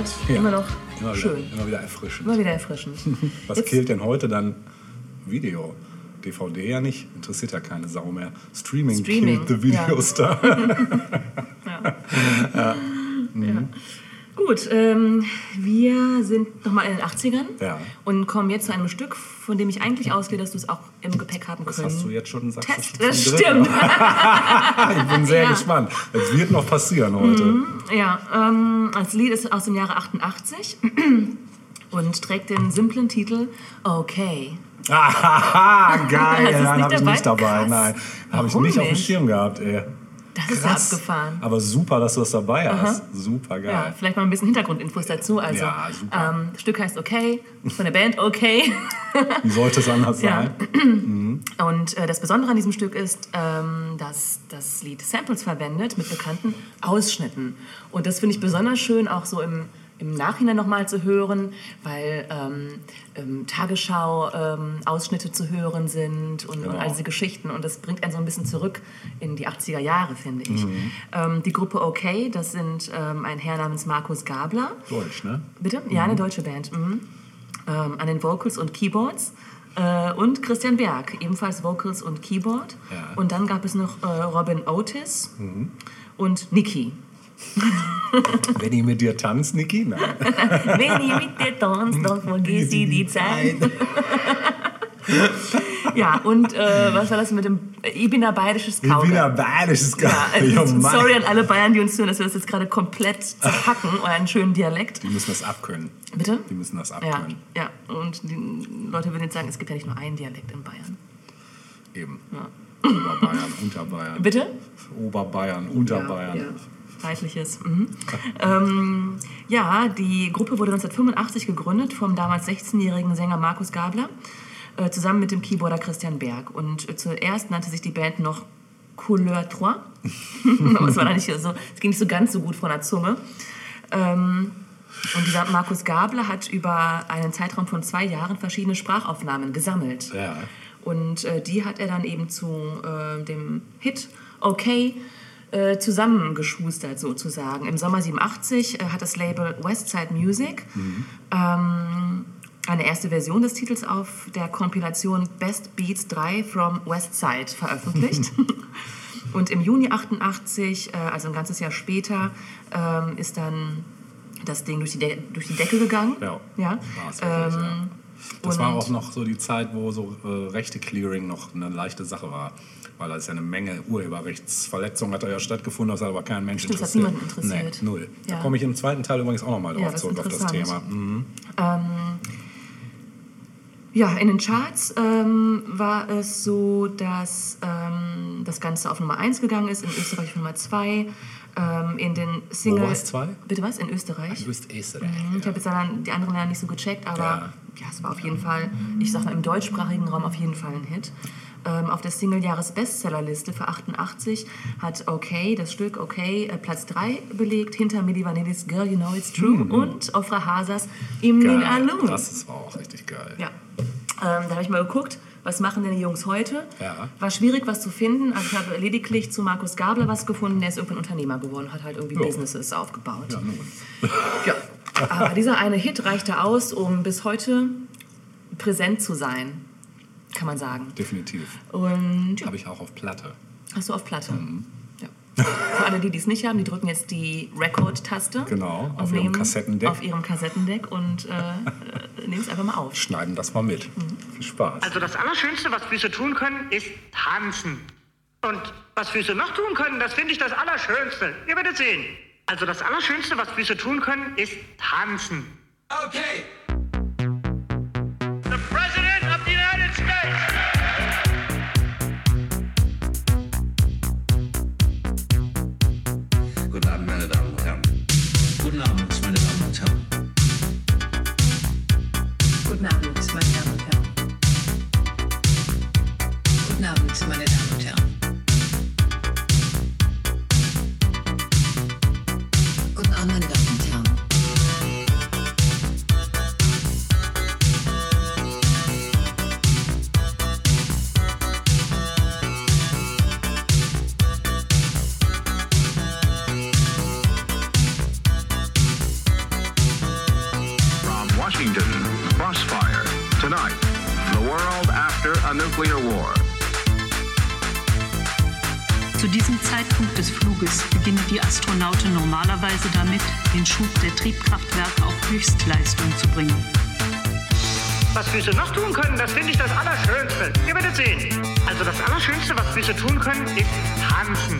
Gehört, Ja. immer noch Immer wieder, schön. Immer wieder erfrischend. Immer wieder erfrischend. *laughs* Was Jetzt- killt denn heute dann Video? DVD ja nicht, interessiert ja keine Sau mehr. Streaming, Streaming, killt the Video ja. Star. *laughs* Ja. *laughs* Gut, ähm, wir sind nochmal in den 80ern Ja. und kommen jetzt zu einem Stück, von dem ich eigentlich ausgehe, dass du es auch im Gepäck haben Das können. hast du jetzt schon du Test, das stimmt. *laughs* Ich bin sehr Ja. Mhm. gespannt. Es wird noch passieren heute. Ja, ähm, das Lied ist aus dem Jahre 88 *clears throat* und trägt den simplen Titel Okay. Ah, *laughs* geil. Nein, habe ich nicht dabei. Krass. Nein, habe ich nicht auf dem? Schirm gehabt, ey. Das ist ja Krass. abgefahren. Aber super, dass du das dabei hast. Super geil. Ja, vielleicht mal ein bisschen Hintergrundinfos dazu. Also, Ja, super. ähm, das Stück heißt Okay, von der Band Okay. Wie sollte es anders Ja. sein? Und äh, das Besondere an diesem Stück ist, ähm, dass das Lied Samples verwendet mit bekannten Ausschnitten. Und das finde ich besonders schön, auch so im, im Nachhinein nochmal zu hören, weil ähm, ähm, Tagesschau-Ausschnitte zu hören sind und, und Genau. all diese Geschichten. Und das bringt einen so ein bisschen zurück in die 80er Jahre, finde ich. Ähm, die Gruppe Okay, das sind ähm, ein Herr namens Markus Gabler. Deutsch, ne? Bitte? Ja, eine deutsche Band. Mhm. Ähm, an den Vocals und Keyboards. Äh, und Christian Berg, ebenfalls Vocals und Keyboard. Ja. Mhm. Und dann gab es noch äh, Robin Otis und Niki. *laughs* Wenn ich mit dir tanzt, Niki? Nein. *laughs* Wenn ich mit dir tanzt, dann vergiss ich die *laughs* Zeit. ja, und äh, was war das mit dem Ich bin ein bayerisches Ich bin ein bayerisches Ja, Geil. also, sorry an alle Bayern, die uns hören, dass wir das jetzt gerade komplett zerhacken, euren schönen Dialekt. Die müssen das abkönnen. Bitte? Die müssen das Ja, abkönnen. ja, und die Leute würden jetzt sagen, es gibt ja nicht nur einen Dialekt in Bayern. Eben. Oberbayern, Unterbayern. Bitte? Oberbayern, Unterbayern. Ja, ja. Feindliches. Mhm. ähm, ja, die Gruppe wurde 1985 gegründet vom damals 16-jährigen Sänger Markus Gabler äh, zusammen mit dem Keyboarder Christian Berg. Und äh, zuerst nannte sich die Band noch Couleur 3. *laughs* Aber es war dann nicht so, es ging nicht so ganz so gut von der Zunge. Ähm, und dieser Markus Gabler hat über einen Zeitraum von zwei Jahren verschiedene Sprachaufnahmen gesammelt. Ja. Und äh, die hat er dann eben zu äh, dem Hit Okay äh, zusammengeschustert sozusagen. Im Sommer 87 äh, hat das Label Westside Music ähm, eine erste Version des Titels auf der Kompilation Best Beats 3 from Westside veröffentlicht. *laughs* *laughs* Und im Juni 88, äh, also ein ganzes Jahr später, ähm, ist dann das Ding durch die, De durch die Decke gegangen. Ja. ja. Wirklich, ja. Ähm, Das war auch noch so die Zeit, wo so äh, rechte Clearing noch eine leichte Sache war. Weil da ist ja eine Menge Urheberrechtsverletzungen hat da ja stattgefunden, das hat aber kein Mensch Stimmt, das hat interessiert. niemanden interessiert. Nee, null. Da Ja. komme ich im zweiten Teil übrigens auch nochmal Ja, drauf ist zurück auf das. Thema. Mhm. Ja, in den Charts ähm, war es so, dass ähm, das Ganze auf Nummer 1 gegangen ist, in Österreich auf Nummer 2, ähm, in den Single... war's zwei? Bitte was? In Österreich? Bist Österreich. Mhm, Ich habe jetzt dann die anderen Länder nicht so gecheckt, aber Ja. ja. es war auf jeden Fall, ich sag mal im deutschsprachigen Raum auf jeden Fall ein Hit. Ähm, auf der Single-Jahres-Bestsellerliste für 88 hat Okay, das Stück Okay, äh, Platz 3 belegt, hinter Milli Vanillis Girl You Know It's True und Ofra Hasas Imnin Geil. Alun. Das ist auch richtig geil. Ja. Ähm, da habe ich mal geguckt, was machen denn die Jungs heute? Ja. War schwierig, was zu finden. Also ich habe lediglich zu Markus Gabler was gefunden. Der ist irgendwann Unternehmer geworden, hat halt irgendwie Ja. Businesses aufgebaut. Ja. *laughs* Ja. Aber dieser eine Hit reichte aus, um bis heute präsent zu sein, kann man sagen. Definitiv. Und ja, Habe ich auch auf Platte. hast du auf Platte. Mhm. Ja. Für alle, die dies nicht haben, die drücken jetzt die Record-Taste. Genau, auf ihrem Kassettendeck. Auf ihrem Kassettendeck und äh, äh, nehmen es einfach mal auf. Schneiden das mal mit. Mhm. Viel Spaß. Also das Allerschönste, was Füße tun können, ist tanzen. Und was Füße noch tun können, das finde ich das Allerschönste. Ihr werdet sehen. Also das Allerschönste, was Füße tun können, ist tanzen. Okay. Den Schub der Triebkraftwerke auf Höchstleistung zu bringen. Was Füße noch tun können, das finde ich das Allerschönste. Ihr werdet sehen. Also das Allerschönste, was Füße tun können, ist tanzen.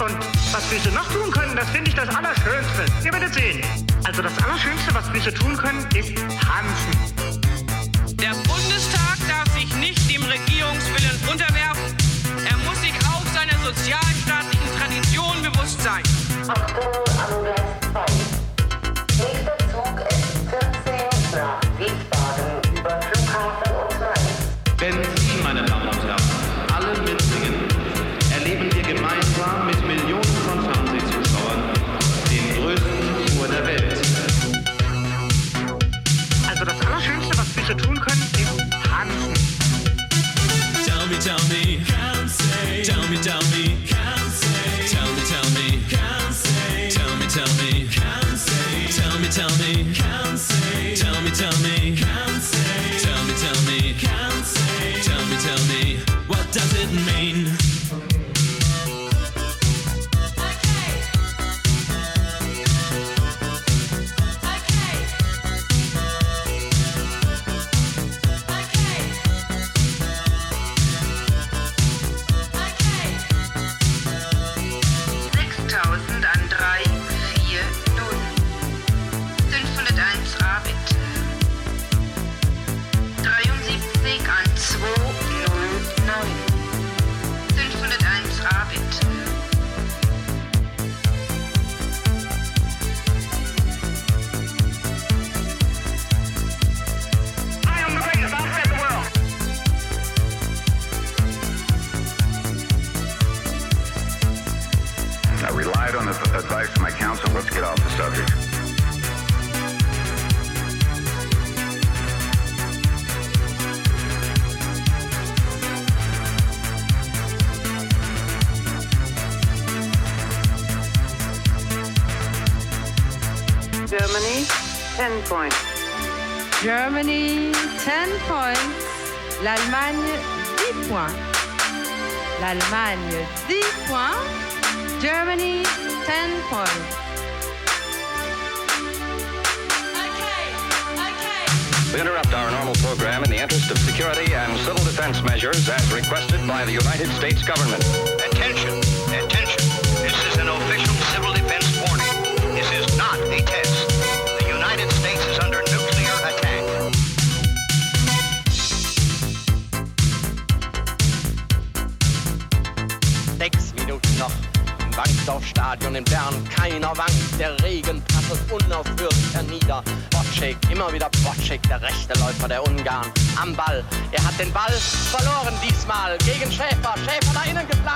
Und was Füße noch tun können, das finde ich das Allerschönste. Ihr werdet sehen. Also das Allerschönste, was Füße tun können, ist tanzen. Der Bundestag darf sich nicht dem Regierungswillen unterwerfen. Er muss sich auch seiner sozialstaatlichen Tradition bewusst sein. Points. L'Allemagne, 10 points. L'Allemagne, 10 points. Germany, 10 points. We interrupt our normal program in the interest of security and civil defense measures as requested by the United States government. Attention, attention. Wankdorfstadion in Bern. Keiner wankt, der Regen prasselt unaufhörlich hernieder. Bocek, immer wieder Bocek, der rechte Läufer der Ungarn. Am Ball, er hat den Ball verloren diesmal gegen Schäfer. Schäfer da innen geflankt,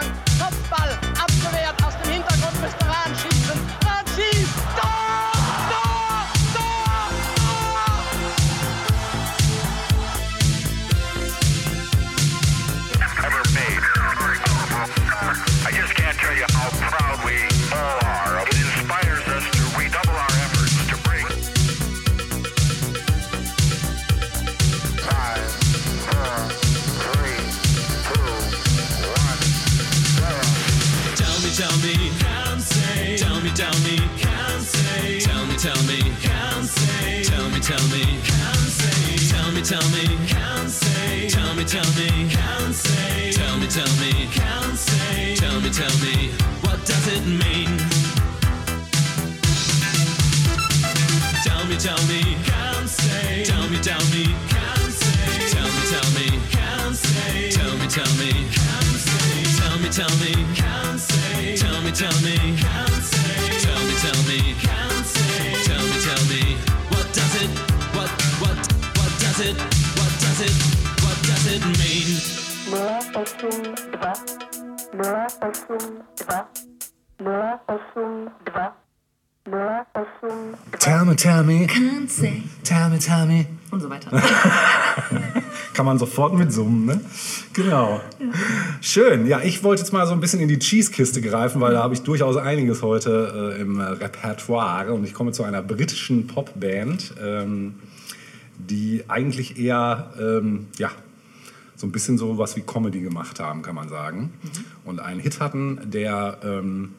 tell me, can't say. Tell me, tell me, can't say. Tell me, tell me, can't say. Tell me, tell me, what does it mean? Tell me, tell me, can't say. Tell me, tell me, can't say. Tell me, tell me, can't say. Tell me, tell me, can't say. Tell me, tell me, can't say. Tell me, tell me, can't. Does it, what does it, what does it mean? Tell me, tell me. Can't say. Tell me, tell me. Und so weiter. *laughs* Kann man sofort mitsummen, ne? Genau. Schön. Ja, ich wollte jetzt mal so ein bisschen in die Cheese-Kiste greifen, weil da habe ich durchaus einiges heute äh, im Repertoire. Und ich komme zu einer britischen Popband, ähm, die eigentlich eher, ähm, ja, so ein bisschen so was wie Comedy gemacht haben, kann man sagen. Und einen Hit hatten, der ähm,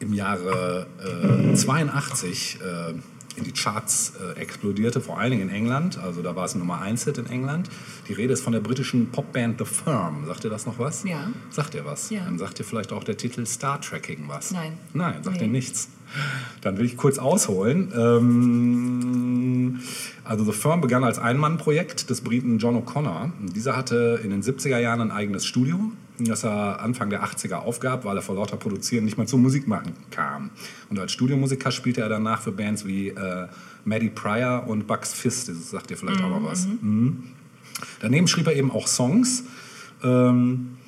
im Jahre äh, 82 äh, in die Charts äh, explodierte, vor allen Dingen in England. Also da war es ein Nummer 1 Hit in England. Die Rede ist von der britischen Popband The Firm. Sagt ihr das noch was? Ja. Sagt ihr was? Ja. Dann sagt ihr vielleicht auch der Titel Star Trekking was. Nein. Nein, sagt Nee. ihr nichts. Dann will ich kurz ausholen. Ähm, also The Firm begann als Ein-Mann-Projekt des Briten John O'Connor. Dieser hatte in den 70er Jahren ein eigenes Studio, das er Anfang der 80er aufgab, weil er vor lauter Produzieren nicht mehr zum Musikmachen kam. Und als Studiomusiker spielte er danach für Bands wie äh, Maddie Pryor und Bucks Fist. Das sagt ihr vielleicht auch mal was. Mhm. Daneben schrieb er eben auch Songs. Ähm,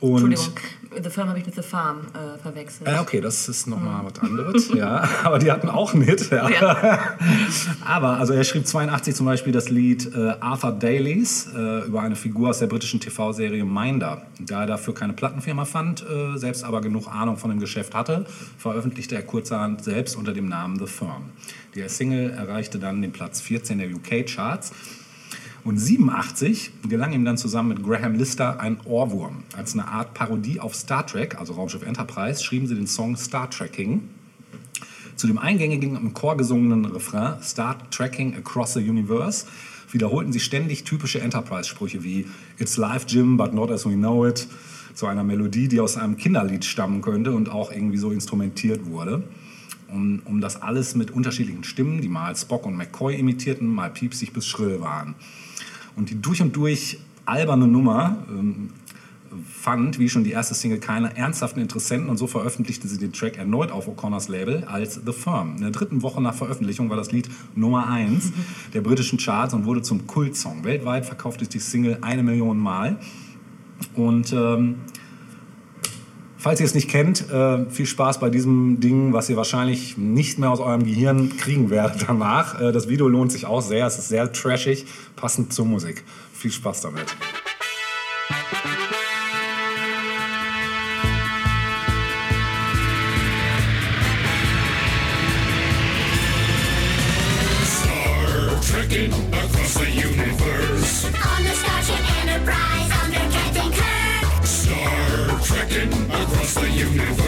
und Entschuldigung, The Firm habe ich mit The Farm äh, verwechselt. äh, okay, das ist nochmal was anderes, *laughs* ja. Aber die hatten auch einen Hit, ja. Ja. *laughs* Aber, also er schrieb 82 zum Beispiel das Lied äh, Arthur Dailies äh, über eine Figur aus der britischen TV-Serie Minder. Da er dafür keine Plattenfirma fand, äh, selbst aber genug Ahnung von dem Geschäft hatte, veröffentlichte er kurzerhand selbst unter dem Namen The Firm. Die Single erreichte dann den Platz 14 der UK-Charts. Und 87 gelang ihm dann zusammen mit Graham Lister ein Ohrwurm. Als eine Art Parodie auf Star Trek, also Raumschiff Enterprise, schrieben sie den Song Star Trekking. Zu dem eingängigen im Chor gesungenen Refrain Star Trekking Across the Universe wiederholten sie ständig typische Enterprise-Sprüche wie It's life, Jim, but not as we know it. Zu einer Melodie, die aus einem Kinderlied stammen könnte und auch irgendwie so instrumentiert wurde. Um, um das alles mit unterschiedlichen Stimmen, die mal Spock und McCoy imitierten, mal piepsig bis schrill waren. Und die durch und durch alberne Nummer ähm, fand, wie schon die erste Single, keine ernsthaften Interessenten und so veröffentlichte sie den Track erneut auf O'Connors Label als The Firm. In der dritten Woche nach Veröffentlichung war das Lied Nummer 1 *laughs* der britischen Charts und wurde zum Kultsong. Weltweit verkaufte die Single eine Million Mal. Und ähm, falls ihr es nicht kennt, äh, viel Spaß bei diesem Ding, was ihr wahrscheinlich nicht mehr aus eurem Gehirn kriegen werdet danach. Äh, das Video lohnt sich auch sehr, es ist sehr trashig, passend zur Musik. Viel Spaß damit. Star people.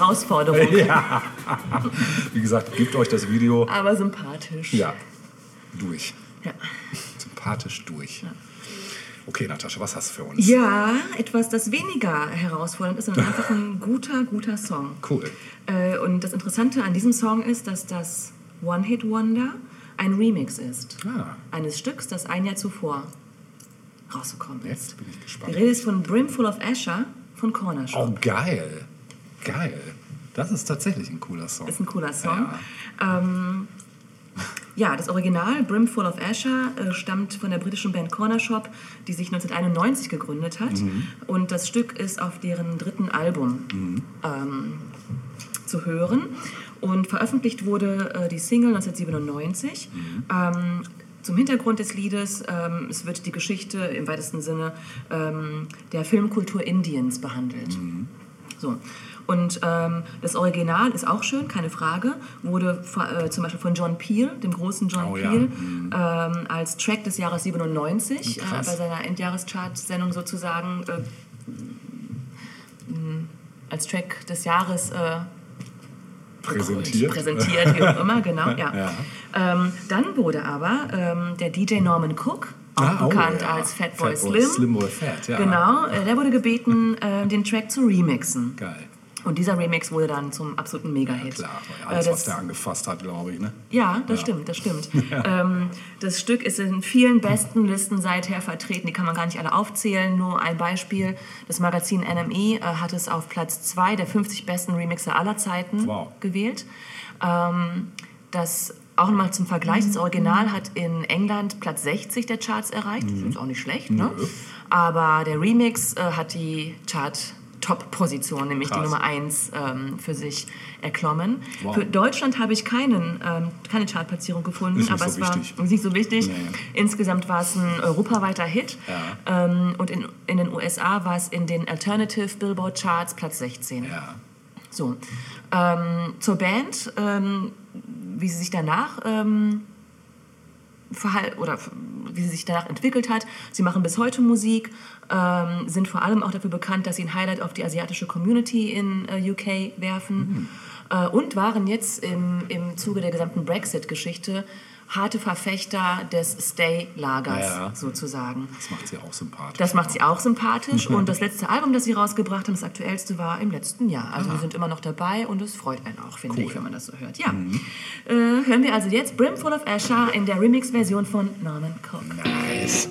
Herausforderung. *laughs* Ja. Wie gesagt, gebt euch das Video. Aber sympathisch. Ja. Durch. Ja. Sympathisch durch. Okay, Natascha, was hast du für uns? Ja, etwas, das weniger herausfordernd ist, sondern einfach ein guter, guter Song. Cool. Äh, und das Interessante an diesem Song ist, dass das One Hit Wonder ein Remix ist. Ah. Eines Stücks, das ein Jahr zuvor rausgekommen ist. Jetzt bin ich Die gespannt. Rede ist von Brimful of Asher von Corner Shop. Oh, geil. Geil. Das ist tatsächlich ein cooler Song. Ist ein cooler Song. Ja, ähm, ja das Original Brimful of Asher äh, stammt von der britischen Band Corner Shop, die sich 1991 gegründet hat. Mhm. Und das Stück ist auf deren dritten Album ähm, zu hören. Und veröffentlicht wurde äh, die Single 1997. Ähm, zum Hintergrund des Liedes, ähm, es wird die Geschichte im weitesten Sinne ähm, der Filmkultur Indiens behandelt. So. Und ähm, das Original ist auch schön, keine Frage. Wurde äh, zum Beispiel von John Peel, dem großen John Oh ja. Peel, Mhm. ähm, als Track des Jahres 97 äh, Krass. bei seiner Endjahreschart-Sendung sozusagen äh, mh, als Track des Jahres äh, Präsentiert. präsentiert, wie auch immer, genau. *laughs* Ja. Ja. Ähm, dann wurde aber ähm, der DJ Norman Cook, auch Ah, oh, bekannt ja. als Fatboy Fatboy Slim, Slim Fat, ja. genau, äh, der wurde gebeten, äh, den Track zu remixen. Geil. Und dieser Remix wurde dann zum absoluten Mega-Hit. Klar, alles, Äh, was das- der angefasst hat, glaube ich. Ne? Ja, das Ja. stimmt, das stimmt. *laughs* Ja. ähm, das Stück ist in vielen besten Listen seither vertreten. Die kann man gar nicht alle aufzählen. Nur ein Beispiel. Das Magazin NME äh, hat es auf Platz 2 der 50 besten Remixer aller Zeiten Wow. gewählt. Ähm, das auch nochmal zum Vergleich. Das Original hat in England Platz 60 der Charts erreicht. Das ist auch nicht schlecht. Ne? Nö. Aber der Remix äh, hat die Chart Top-Position, nämlich die Krass. Nummer 1 ähm, für sich erklommen. Wow. Für Deutschland habe ich keinen, ähm, keine Chartplatzierung gefunden, aber so es war wichtig. ist nicht so wichtig. Nee. Insgesamt war es ein europaweiter Hit. Ja. Ähm, und in, in den USA war es in den Alternative Billboard Charts Platz 16. Ja. So. Ähm, zur Band, ähm, wie sie sich danach ähm, oder wie sie sich danach entwickelt hat. Sie machen bis heute Musik, ähm, sind vor allem auch dafür bekannt, dass sie ein Highlight auf die asiatische Community in äh, UK werfen äh, und waren jetzt im, im Zuge der gesamten Brexit-Geschichte harte Verfechter des Stay-Lagers Ja, sozusagen. Das macht sie auch sympathisch. Das macht sie auch sympathisch. *laughs* Und das letzte Album, das sie rausgebracht haben, das aktuellste war im letzten Jahr. Also Ah. wir sind immer noch dabei und es freut einen auch, finde Cool. ich, wenn man das so hört. Ja. Äh, hören wir also jetzt Brimful of Asher in der Remix-Version von Norman Cook. Nice.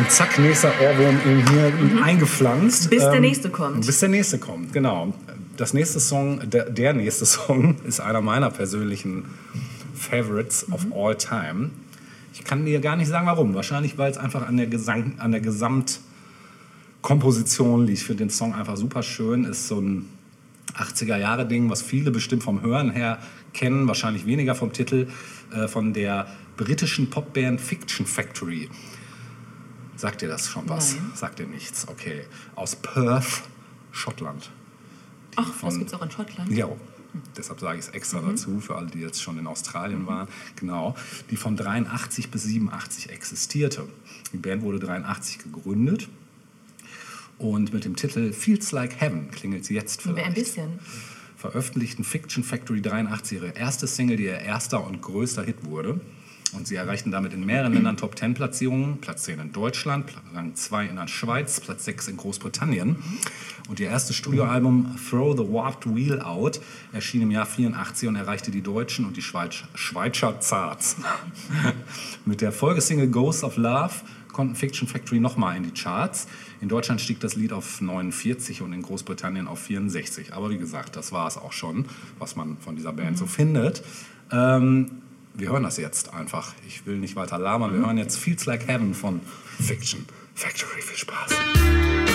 Und zack, nächster Ohrwurm Hirn eingepflanzt. Mhm. Bis der Ähm, nächste kommt. Bis der nächste kommt, genau. Das nächste Song, der, der nächste *laughs* Song ist einer meiner persönlichen Favorites of Mhm. all time. Ich kann dir gar nicht sagen, warum. Wahrscheinlich, weil es einfach an der, Gesang, an der Gesamtkomposition liegt. Ich finde den Song einfach super schön. Ist so ein 80er-Jahre-Ding, was viele bestimmt vom Hören her kennen, wahrscheinlich weniger vom Titel, äh, von der britischen Popband Fiction Factory. Sagt dir das schon was? Nein. Sagt dir nichts, okay. Aus Perth, Schottland. Ach, das gibt's auch in Schottland. Ja, deshalb sage ich es extra dazu, für alle, die jetzt schon in Australien waren. Genau, die von 83 bis 87 existierte. Die Band wurde 83 gegründet und mit dem Titel Feels Like Heaven klingelt sie jetzt Ein vielleicht. bisschen. Veröffentlichten Fiction Factory 83 ihre erste Single, die ihr erster und größter Hit wurde. Und sie erreichten damit in mehreren Ländern Top 10 Platzierungen. Platz 10 in Deutschland, Rang 2 in der Schweiz, Platz 6 in Großbritannien. Und ihr erstes Studioalbum Throw the Warped Wheel Out erschien im Jahr 84 und erreichte die deutschen und die Schweiz Schweizer Charts. *laughs* Mit der Folgesingle Ghost of Love konnten Fiction Factory nochmal in die Charts. In Deutschland stieg das Lied auf 49 und in Großbritannien auf 64. Aber wie gesagt, das war es auch schon, was man von dieser Band so findet. Ähm, wir hören das jetzt einfach. Ich will nicht weiter labern. Wir hören jetzt Feels Like Heaven von Fiction Factory. Viel Spaß.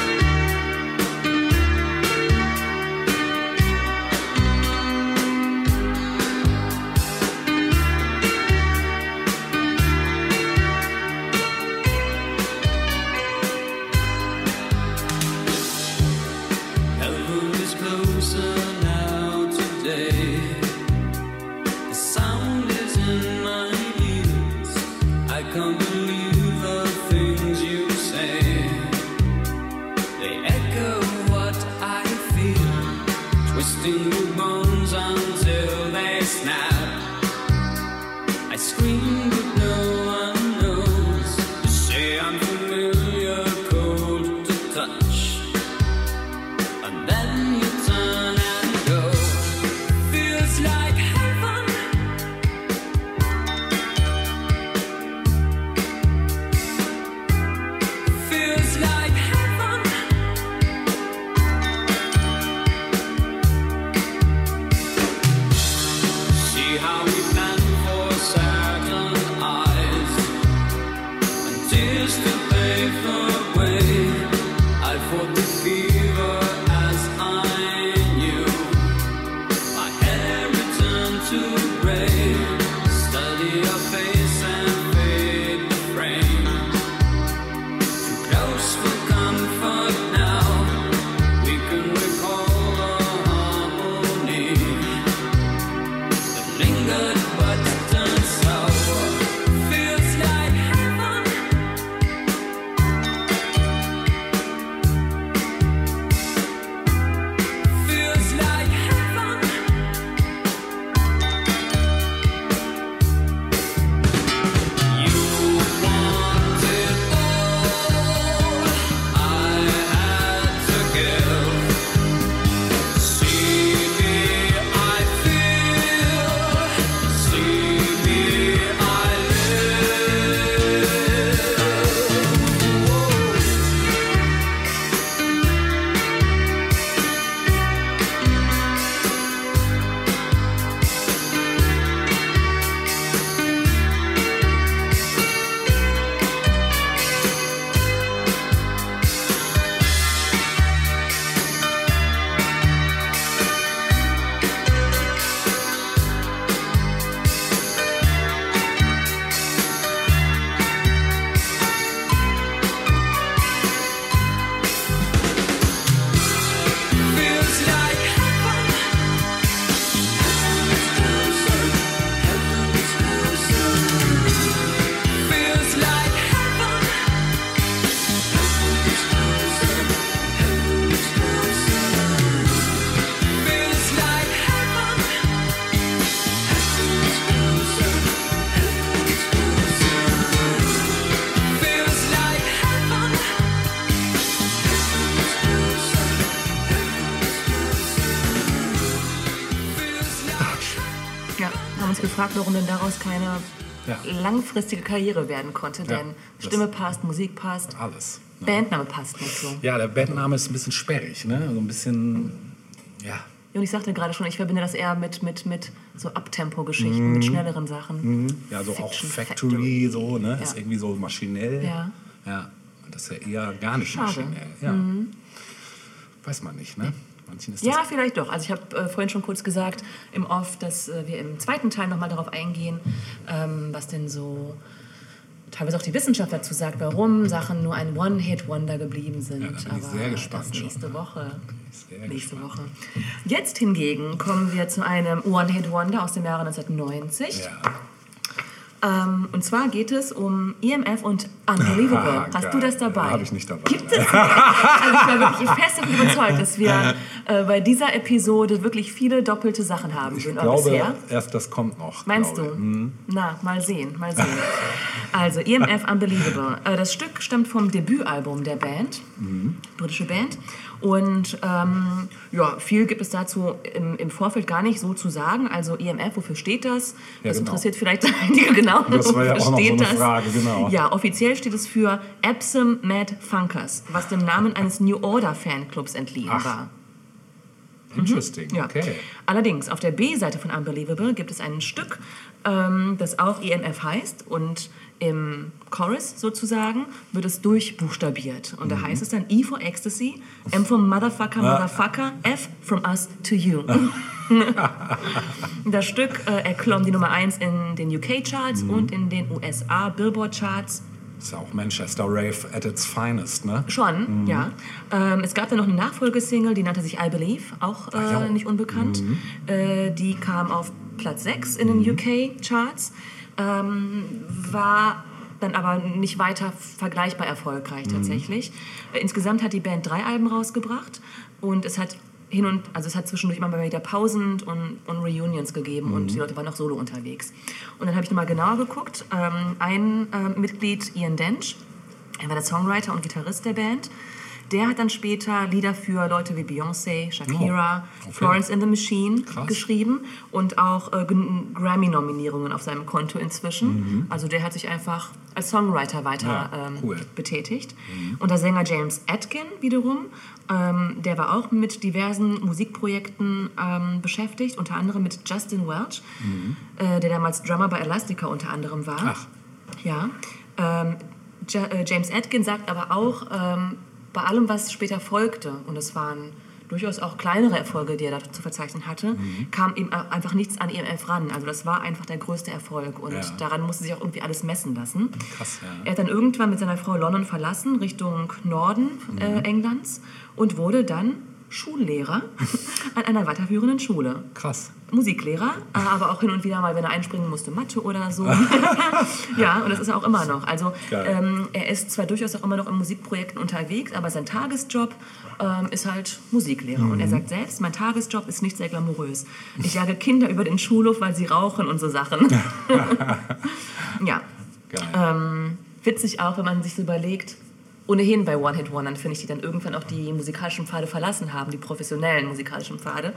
Gefragt, warum denn daraus keine Ja. langfristige Karriere werden konnte. Ja, Denn Stimme passt, Musik passt, Alles. ne? Bandname passt nicht so. Ja, der Bandname ist ein bisschen sperrig, ne? So ein bisschen, ja. Und ich sagte gerade schon, ich verbinde das eher mit, mit, mit so Abtempo-Geschichten, Mhm. mit schnelleren Sachen. Mhm. Ja, so auch Fiction Factory, so, ne? Ja. Ist irgendwie so maschinell. Ja. Ja. Das ist ja eher gar nicht Schade. maschinell. Ja. Mhm. Weiß man nicht, ne? Manchen ist Ja, das. vielleicht doch. Also ich habe äh, vorhin schon kurz gesagt im Off, dass äh, wir im zweiten Teil nochmal darauf eingehen, ähm, was denn so teilweise auch die Wissenschaft dazu sagt, warum Sachen nur ein One-Hit-Wonder geblieben sind. Ja, da bin ich Aber sehr gespannt das schon, nächste Woche. Sehr Nächste Woche. Jetzt hingegen kommen wir zu einem One-Hit-Wonder aus dem Jahre 1990. Ähm, und zwar geht es um EMF und Unbelievable. Hast du das dabei? Habe ich nicht dabei. Gibt es? Also ich bin wirklich fest davon überzeugt, dass wir *laughs* äh, bei dieser Episode wirklich viele doppelte Sachen haben Ich glaube, bisher? erst das kommt noch. Meinst du? Mhm. Na, mal sehen, mal sehen. Also, EMF Unbelievable. Äh, Das Stück stammt vom Debütalbum der Band, Mhm. britische Band. Und ähm, ja, viel gibt es dazu im, im Vorfeld gar nicht so zu sagen. Also EMF, wofür steht das? Ja, das genau. interessiert vielleicht *laughs* einige genau. Das war ja wofür auch noch so steht eine das? Frage, genau. Ja, offiziell steht es für Epsom Mad Funkers, was dem Namen eines New Order Fanclubs entliehen Ach. war. Interesting, Ja. okay. Allerdings, auf der B-Seite von Unbelievable gibt es ein Stück, ähm, das auch EMF heißt und im Chorus sozusagen wird es durchbuchstabiert. Und da heißt es dann E for Ecstasy, M for Motherfucker, Ah. Motherfucker, F from us to you. *laughs* das Stück äh, erklomm die Nummer 1 in den UK-Charts und in den USA Billboard-Charts. Ist ja auch Manchester Rave at its finest, ne? Schon, Mhm. ja. Ähm, es gab dann noch eine Nachfolgesingle, die nannte sich I Believe, auch äh, Ach ja. nicht unbekannt. Mhm. Äh, die kam auf Platz 6 in den UK-Charts, ähm, war dann aber nicht weiter vergleichbar erfolgreich Mhm. tatsächlich. Äh, insgesamt hat die Band drei Alben rausgebracht und es hat hin und also es hat zwischendurch immer mal wieder Pausen und, und Reunions gegeben und Mhm. die Leute waren auch solo unterwegs. Und dann habe ich nochmal genauer geguckt. Ähm, ein ähm, Mitglied, Ian Dench, er war der Songwriter und Gitarrist der Band. Der hat dann später Lieder für Leute wie Beyoncé, Shakira, Oh, okay. Florence and the Machine Krass. geschrieben und auch äh, Gen- Grammy-Nominierungen auf seinem Konto inzwischen. Mhm. Also der hat sich einfach als Songwriter weiter Ja, ähm, cool. betätigt. Mhm. Und der Sänger James Atkin wiederum, ähm, der war auch mit diversen Musikprojekten ähm, beschäftigt, unter anderem mit Justin Welch, Mhm. äh, der damals Drummer bei Elastica unter anderem war. Ach. Ja. Ähm, äh, James Atkin sagt aber auch, ähm, bei allem, was später folgte, und es waren durchaus auch kleinere Erfolge, die er da zu verzeichnen hatte, Mhm. kam ihm einfach nichts an EMF ran. Also das war einfach der größte Erfolg und Ja. daran musste sich auch irgendwie alles messen lassen. Krass, ja. Er hat dann irgendwann mit seiner Frau London verlassen, Richtung Norden äh, Englands und wurde dann Schullehrer *laughs* an einer weiterführenden Schule. Krass. Musiklehrer, äh, aber auch hin und wieder mal, wenn er einspringen musste, Mathe oder so. *laughs* ja, und das ist er auch immer noch. Also ähm, er ist zwar durchaus auch immer noch in Musikprojekten unterwegs, aber sein Tagesjob ähm, ist halt Musiklehrer. Und er Mhm. sagt selbst, mein Tagesjob ist nicht sehr glamourös. Ich jage Kinder über den Schulhof, weil sie rauchen und so Sachen. *laughs* ja. Ähm, witzig auch, wenn man sich so überlegt, ohnehin bei One Hit Wondern finde ich, die dann irgendwann auch die musikalischen Pfade verlassen haben, die professionellen musikalischen Pfade.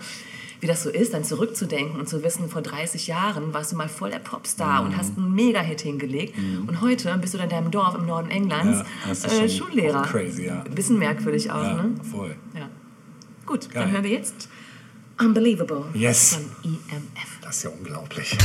Wie das so ist, dann zurückzudenken und zu wissen, vor 30 Jahren warst du mal voll der Popstar Mhm. und hast einen Mega-Hit hingelegt. Und heute bist du dann in deinem Dorf im Norden Englands Ja, äh, schon Schullehrer. crazy, ja. Ein bisschen merkwürdig auch, Ja, ne? voll. Ja. Gut, Geil. dann hören wir jetzt Unbelievable Yes. von EMF. Das ist ja unglaublich. me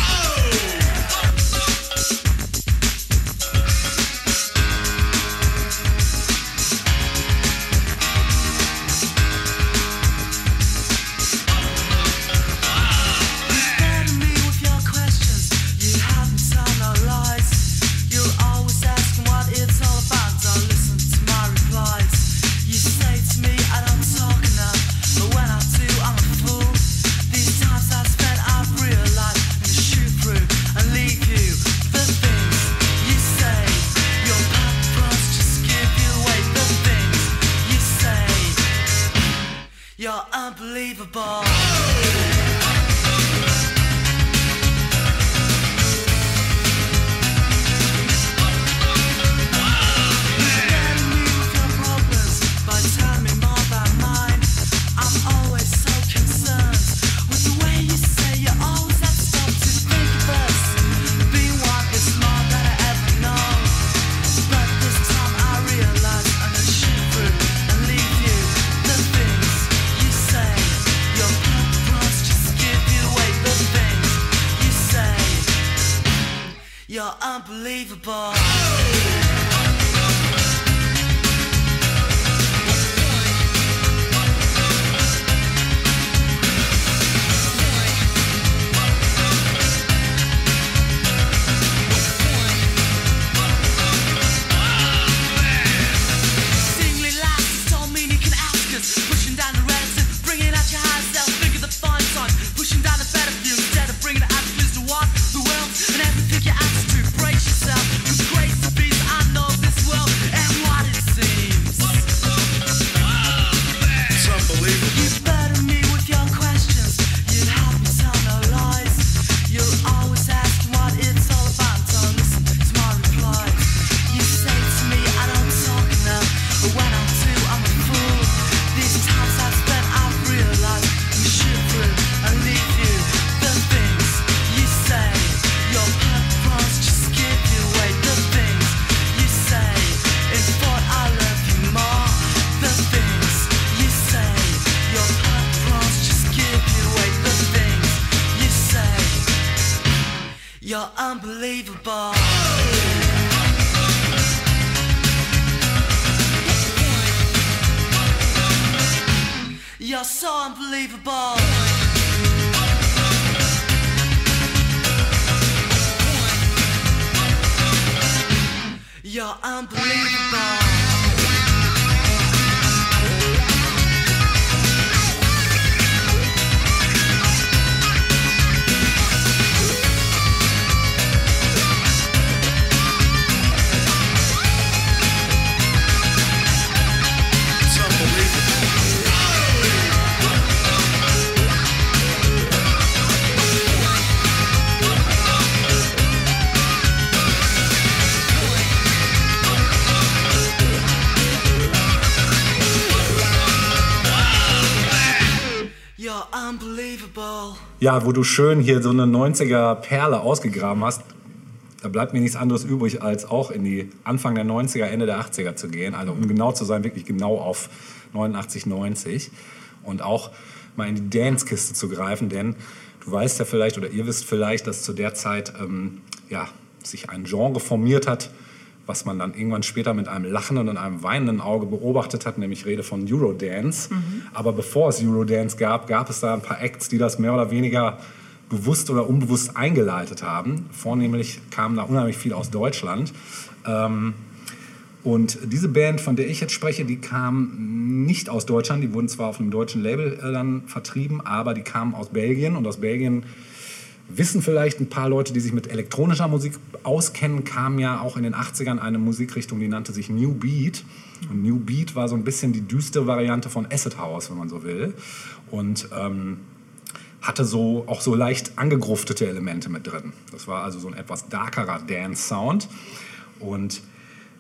unbelievable. Ja, wo du schön hier so eine 90er Perle ausgegraben hast, da bleibt mir nichts anderes übrig, als auch in die Anfang der 90er, Ende der 80er zu gehen. Also um genau zu sein, wirklich genau auf 89, 90. Und auch mal in die Dance-Kiste zu greifen, denn du weißt ja vielleicht oder ihr wisst vielleicht, dass zu der Zeit ähm, ja, sich ein Genre formiert hat, was man dann irgendwann später mit einem lachenden und einem weinenden Auge beobachtet hat, nämlich Rede von Eurodance. Aber bevor es Eurodance gab, gab es da ein paar Acts, die das mehr oder weniger bewusst oder unbewusst eingeleitet haben. Vornehmlich kam da unheimlich viel aus Deutschland. Ähm, und diese Band, von der ich jetzt spreche, die kam nicht aus Deutschland. Die wurden zwar auf einem deutschen Label äh, dann vertrieben, aber die kamen aus Belgien. Und aus Belgien wissen vielleicht ein paar Leute, die sich mit elektronischer Musik auskennen, kam ja auch in den 80ern eine Musikrichtung, die nannte sich New Beat. Und New Beat war so ein bisschen die düstere Variante von Acid House, wenn man so will. Und ähm, hatte so auch so leicht angegruftete Elemente mit drin. Das war also so ein etwas darkerer Dance-Sound. Und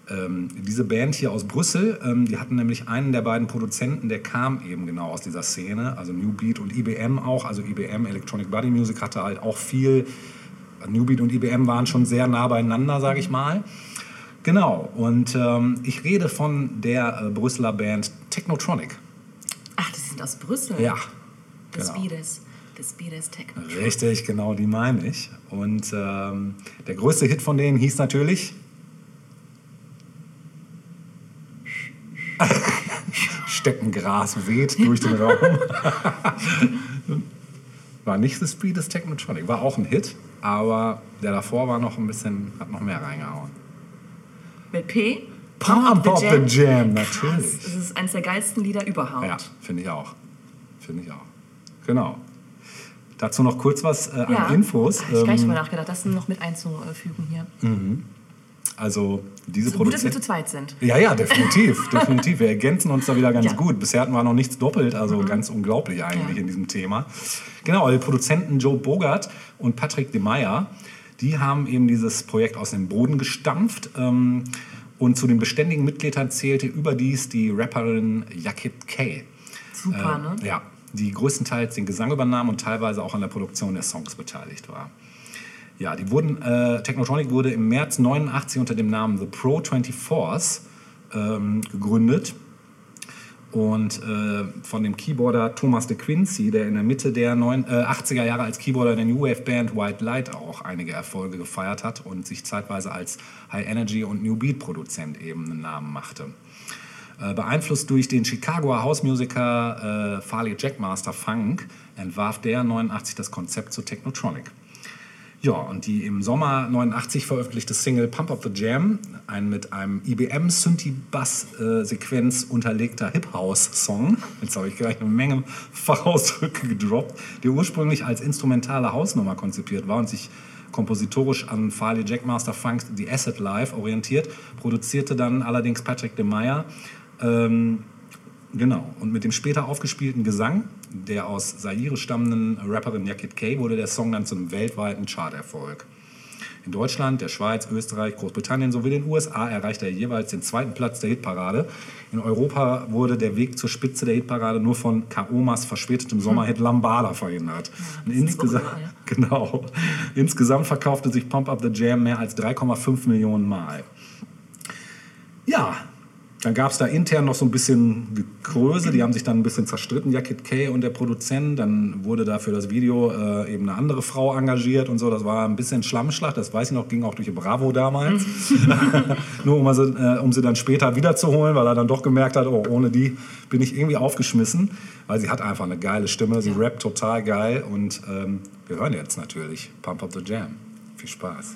ähm, diese Band hier aus Brüssel, ähm, die hatten nämlich einen der beiden Produzenten, der kam eben genau aus dieser Szene, also New Beat und IBM auch. Also IBM, Electronic Body Music, hatte halt auch viel. New Beat und IBM waren schon sehr nah beieinander, sage ich mal. Genau, und ähm, ich rede von der äh, Brüsseler Band Technotronic. Ach, die sind aus Brüssel. Ja, The genau. Speeders. The Speeders Techno. Richtig, genau, die meine ich. Und ähm, der größte Hit von denen hieß natürlich *laughs* Steppengras weht durch den Raum. *laughs* war nicht The Speedest Technotronic, war auch ein Hit, aber der davor war noch ein bisschen, hat noch mehr reingehauen. Mit P? Pump Up the Jam, Krass, natürlich. Das ist eines der geilsten Lieder überhaupt. Ja, finde ich auch. Finde ich auch. Genau. Dazu noch kurz was äh, Ja. an Infos. Hab ich gar nicht Ähm, drüber nachgedacht, das noch mit einzufügen hier. Mhm. Also diese So gut, dass wir Produzenten. zu zweit sind. Ja, ja, definitiv, *laughs* definitiv. Wir ergänzen uns da wieder ganz Ja. gut. Bisher hatten wir noch nichts doppelt, also Mhm. ganz unglaublich eigentlich in diesem Thema. Genau, die Produzenten Joe Bogart und Patrick de Meyer, die haben eben dieses Projekt aus dem Boden gestampft. Ähm, und zu den beständigen Mitgliedern zählte überdies die Rapperin Yakit Kay. Super, Äh, ne? Ja, die größtenteils den Gesang übernahm und teilweise auch an der Produktion der Songs beteiligt war. Ja, die wurden, äh, Technotronic wurde im März 89 unter dem Namen The Pro 24s ähm, gegründet. Und äh, von dem Keyboarder Thomas de Quincy, der in der Mitte der neun, äh, 80er Jahre als Keyboarder der New Wave Band White Light auch einige Erfolge gefeiert hat und sich zeitweise als High Energy und New Beat Produzent eben einen Namen machte. Äh, beeinflusst durch den Chicagoer Hausmusiker äh, Farley Jackmaster Funk entwarf der 89 das Konzept zu Technotronic. Ja, und die im Sommer 89 veröffentlichte Single Pump Up the Jam, ein mit einem IBM Synthi-Bass-Sequenz unterlegter Hip-House-Song, jetzt habe ich gleich eine Menge Fachausdrücke gedroppt, der ursprünglich als instrumentale Hausnummer konzipiert war und sich kompositorisch an Farley Jackmaster Funk The Acid Live orientiert, produzierte dann allerdings Patrick de Meyer ähm, Genau. Und mit dem später aufgespielten Gesang der aus Zaire stammenden Rapperin Yakit Kay wurde der Song dann zu einem weltweiten Charterfolg. In Deutschland, der Schweiz, Österreich, Großbritannien sowie den USA erreichte er jeweils den zweiten Platz der Hitparade. In Europa wurde der Weg zur Spitze der Hitparade nur von Kaomas verspätetem Sommerhit Lambada verhindert. Und insgesamt, genau, insgesamt verkaufte sich Pump Up the Jam mehr als 3,5 Millionen Mal. Ja, dann gab es da intern noch so ein bisschen Gekröse, die haben sich dann ein bisschen zerstritten, Jacket Kay und der Produzent. Dann wurde da für das Video äh, eben eine andere Frau engagiert und so. Das war ein bisschen Schlammschlacht, das weiß ich noch, ging auch durch Bravo damals. *laughs* Nur um sie, äh, um sie dann später wiederzuholen, weil er dann doch gemerkt hat, oh, ohne die bin ich irgendwie aufgeschmissen. Weil sie hat einfach eine geile Stimme, sie rappt total geil und ähm, wir hören jetzt natürlich Pump Up the Jam. Viel Spaß.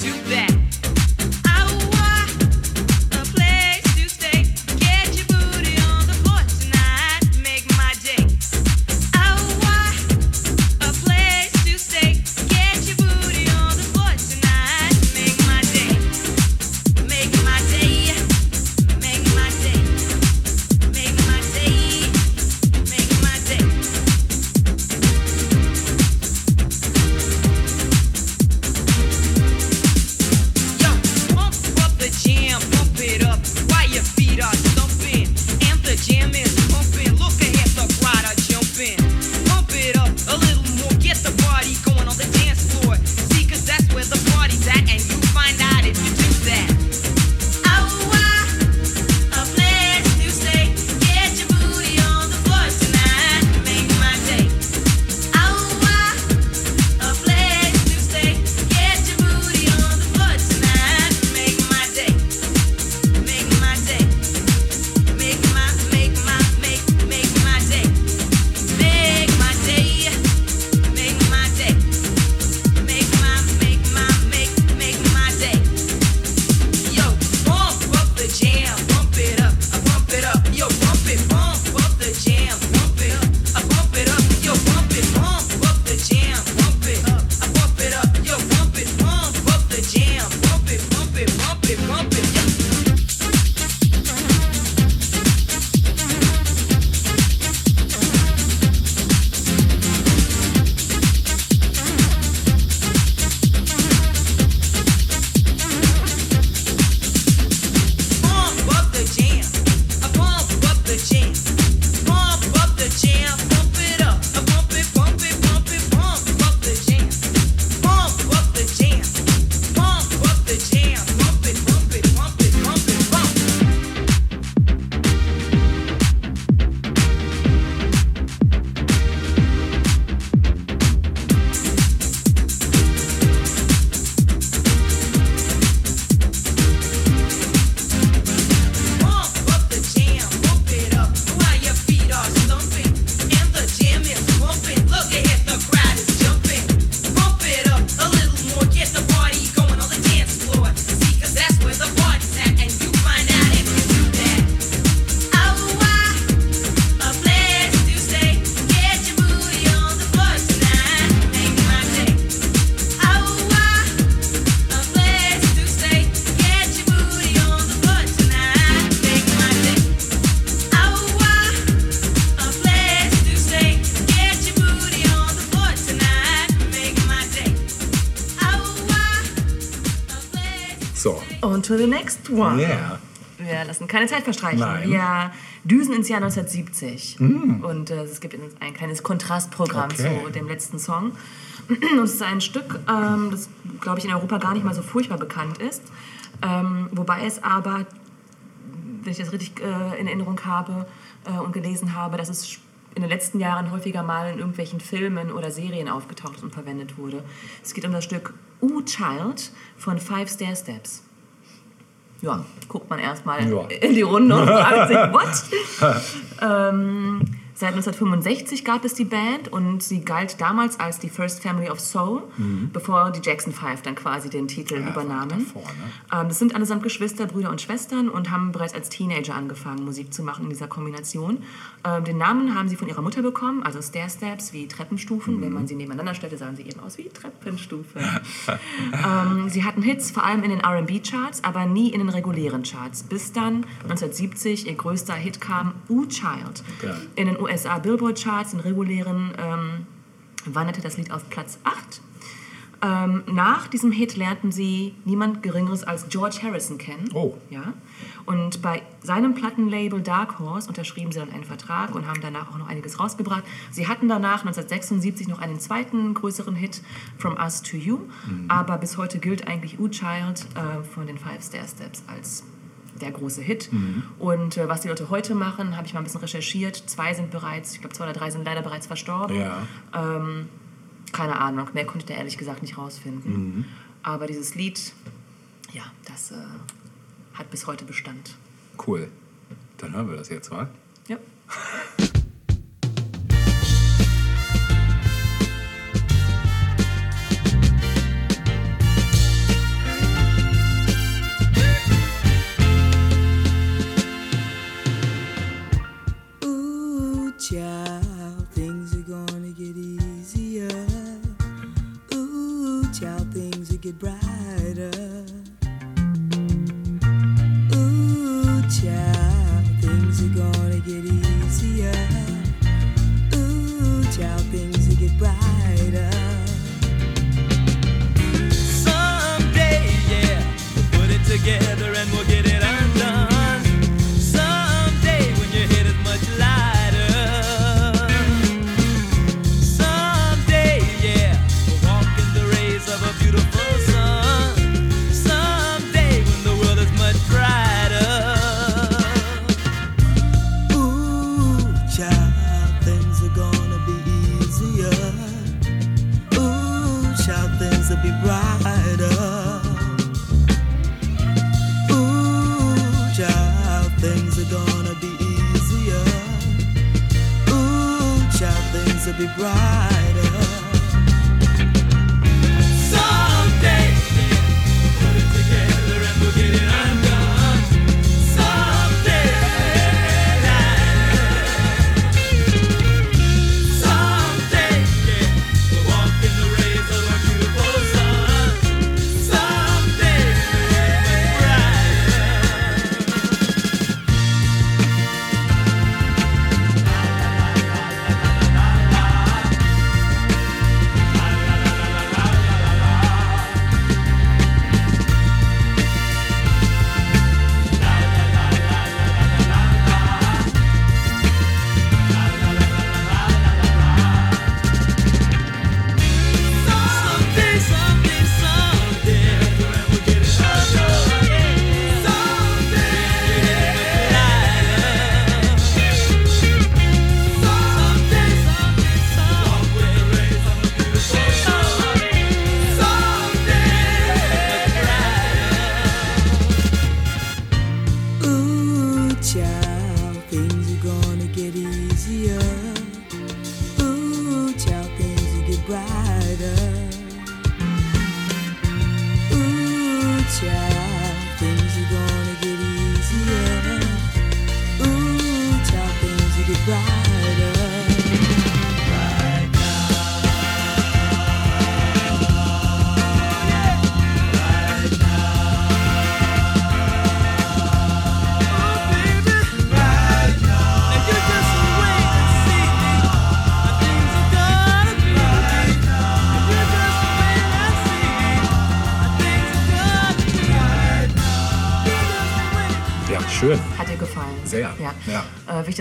one. Yeah. Wir lassen keine Zeit verstreichen. Nein. Wir düsen ins Jahr 1970. Mm. Und äh, es gibt ein kleines Kontrastprogramm Okay. zu dem letzten Song. *clears throat* Und es ist ein Stück, ähm, das, glaube ich, in Europa gar nicht mal so furchtbar bekannt ist. Ähm, wobei es aber, wenn ich das richtig äh, in Erinnerung habe äh, und gelesen habe, dass es in den letzten Jahren häufiger mal in irgendwelchen Filmen oder Serien aufgetaucht und verwendet wurde. Es geht um das Stück Ooh Child von Five Stair Steps. Ja, guckt man erstmal Ja. in die Runde und fragt sich, *laughs* what? ähm, seit 1965 gab es die Band und sie galt damals als die First Family of Soul, Mhm. bevor die Jackson Five dann quasi den Titel übernahmen. Davor, ne? Ähm, das sind allesamt Geschwister, Brüder und Schwestern und haben bereits als Teenager angefangen, Musik zu machen in dieser Kombination. Ähm, den Namen haben sie von ihrer Mutter bekommen, also Stair Steps wie Treppenstufen. Wenn man sie nebeneinander stellte, sahen sie eben aus wie Treppenstufen. *laughs* ähm, sie hatten Hits vor allem in den R&B-Charts, aber nie in den regulären Charts, bis dann 1970 ihr größter Hit kam, Ooh Child. Ja. In den USA Billboard-Charts, in regulären, ähm, wanderte das Lied auf Platz 8. Ähm, nach diesem Hit lernten sie niemand Geringeres als George Harrison kennen. Oh. Ja. Und bei seinem Plattenlabel Dark Horse unterschrieben sie dann einen Vertrag und haben danach auch noch einiges rausgebracht. Sie hatten danach 1976 noch einen zweiten größeren Hit, From Us to You. Aber bis heute gilt eigentlich Ooh Child äh, von den Five Stair Steps als der große Hit. Mhm. Und äh, was die Leute heute machen, habe ich mal ein bisschen recherchiert. Zwei sind bereits, ich glaube zwei oder drei sind leider bereits verstorben. Ja. Ähm, keine Ahnung, mehr konnte ich da ehrlich gesagt nicht rausfinden. Mhm. Aber dieses Lied, ja, das äh, hat bis heute Bestand. Cool. Dann hören wir das jetzt mal. Ja. *laughs* together and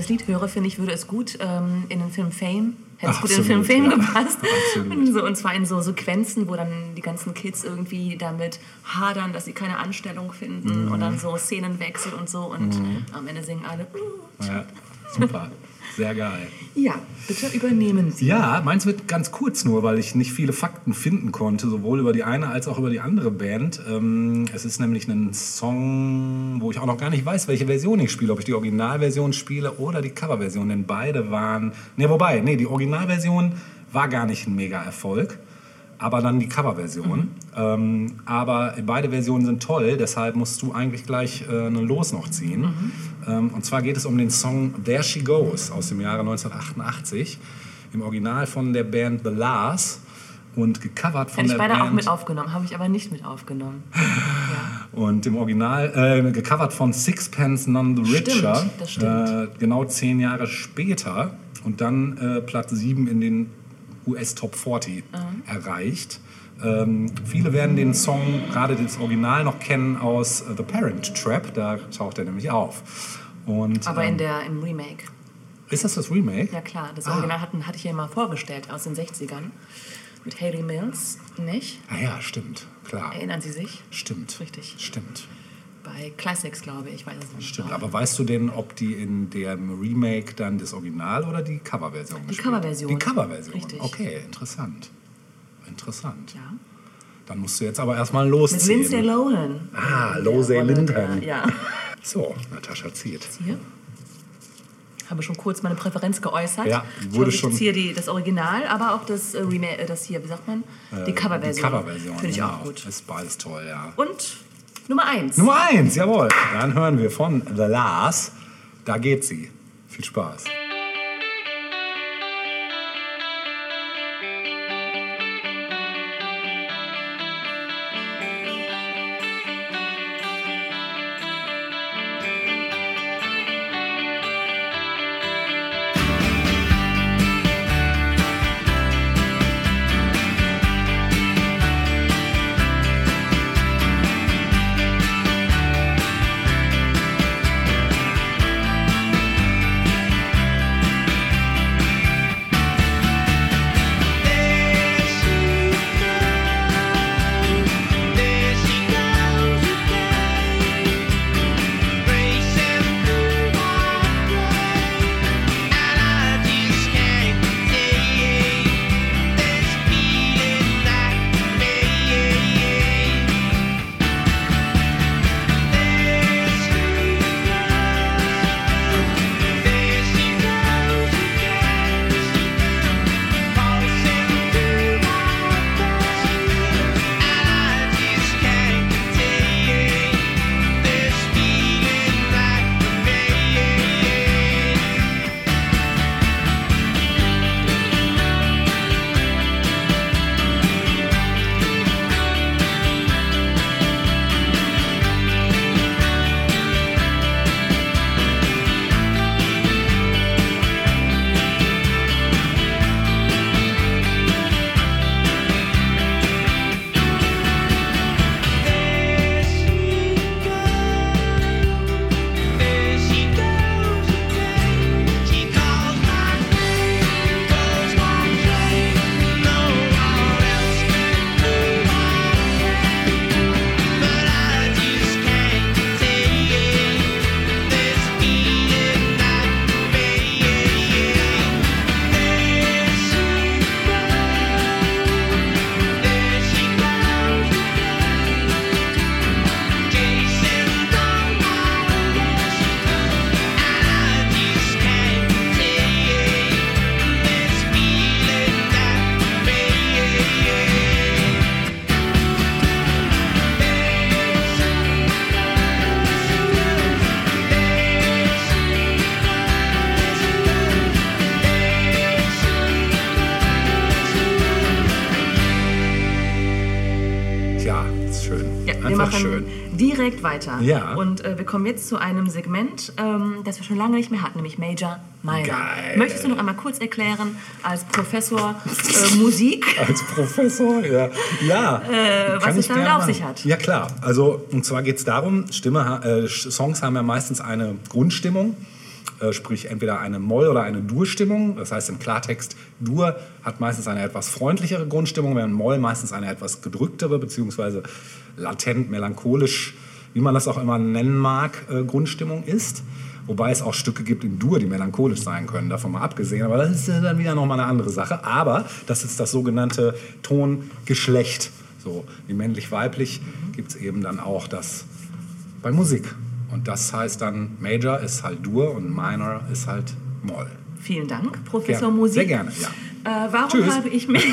das Lied höre, finde ich, würde es gut ähm, in den Film Fame, hätte es gut in den Film Fame ja. gepasst. Und, so, und zwar in so Sequenzen, wo dann die ganzen Kids irgendwie damit hadern, dass sie keine Anstellung finden Mhm. und dann so Szenenwechsel und so und Mhm. am Ende singen alle. Ja, super. Sehr geil. Ja, bitte übernehmen Sie. Ja, meins wird ganz kurz nur, weil ich nicht viele Fakten finden konnte, sowohl über die eine als auch über die andere Band. Ähm, es ist nämlich ein Song, wo ich auch noch gar nicht weiß, welche Version ich spiele, ob ich die Originalversion spiele oder die Coverversion, denn beide waren. Ne, wobei, nee, die Originalversion war gar nicht ein Mega-Erfolg. Aber dann die Coverversion. Ähm, aber beide Versionen sind toll, deshalb musst du eigentlich gleich äh, einen Los noch ziehen. Ähm, und zwar geht es um den Song There She Goes aus dem Jahre 1988. Im Original von der Band The Lars und gecovert von Hätte ich beide auch mit aufgenommen, habe ich aber nicht mit aufgenommen. *laughs* Und im Original äh, gecovert von Sixpence None the Stimmt, Richer. das stimmt. Äh, genau zehn Jahre später. Und dann äh, Platz 7 in den US Top 40 Mhm. erreicht. Ähm, viele werden den Song, gerade das Original, noch kennen aus äh, The Parent Trap. Da taucht er nämlich auf. Und, Aber ähm, in der, im Remake. ist das das Remake? Ja klar, das Ah. Original hatten, hatte ich ja mal vorgestellt aus den 60ern. Mit Haley Mills, nicht? Ah ja, stimmt. Klar. Erinnern Sie sich? Stimmt. Richtig. Stimmt. Bei Classics, glaube ich, ich weiß es nicht. Stimmt, aber weißt du denn, ob die in dem Remake dann das Original oder die Coverversion Die Coverversion. Die Coverversion, Richtig. okay, interessant. Interessant. Ja. Dann musst du jetzt aber erstmal losziehen. Mit Lindsay Lohan. Ah, der Rolle Linton. der- Ja. *laughs* So, Natascha zieht. Hier. Habe schon kurz meine Präferenz geäußert. Ja, Ich wurde ich schon- ziehe die, das Original, aber auch das äh, Remake, äh, das hier, wie sagt man? Die Äh, Coverversion. Die Coverversion, Finde ich genau. auch gut. Ist beides toll, ja. Und Nummer eins. Nummer eins, jawohl. Dann hören wir von The Lars. Da geht sie. Viel Spaß. Weiter. Ja. Und äh, wir kommen jetzt zu einem Segment, ähm, das wir schon lange nicht mehr hatten, nämlich Major Minor. Geil. Möchtest du noch einmal kurz erklären, als Professor äh, Musik, *laughs* Als Professor, ja. ja Äh, was es damit auf sich hat? Ja, klar. Also, und zwar geht es darum, Stimme, äh, Songs haben ja meistens eine Grundstimmung, äh, sprich entweder eine Moll- oder eine Dur-Stimmung. Das heißt im Klartext, Dur hat meistens eine etwas freundlichere Grundstimmung, während Moll meistens eine etwas gedrücktere, beziehungsweise latent, melancholisch, wie man das auch immer nennen mag, äh, Grundstimmung ist. Wobei es auch Stücke gibt in Dur, die melancholisch sein können, davon mal abgesehen. Aber das ist ja dann wieder nochmal eine andere Sache. Aber das ist das sogenannte Tongeschlecht. So wie männlich-weiblich gibt es eben dann auch das bei Musik. Und das heißt dann, Major ist halt Dur und Minor ist halt Moll. vielen Dank, Professor Gerne. Musik. Sehr gerne, ja. Äh, warum, Tschüss. habe ich mich,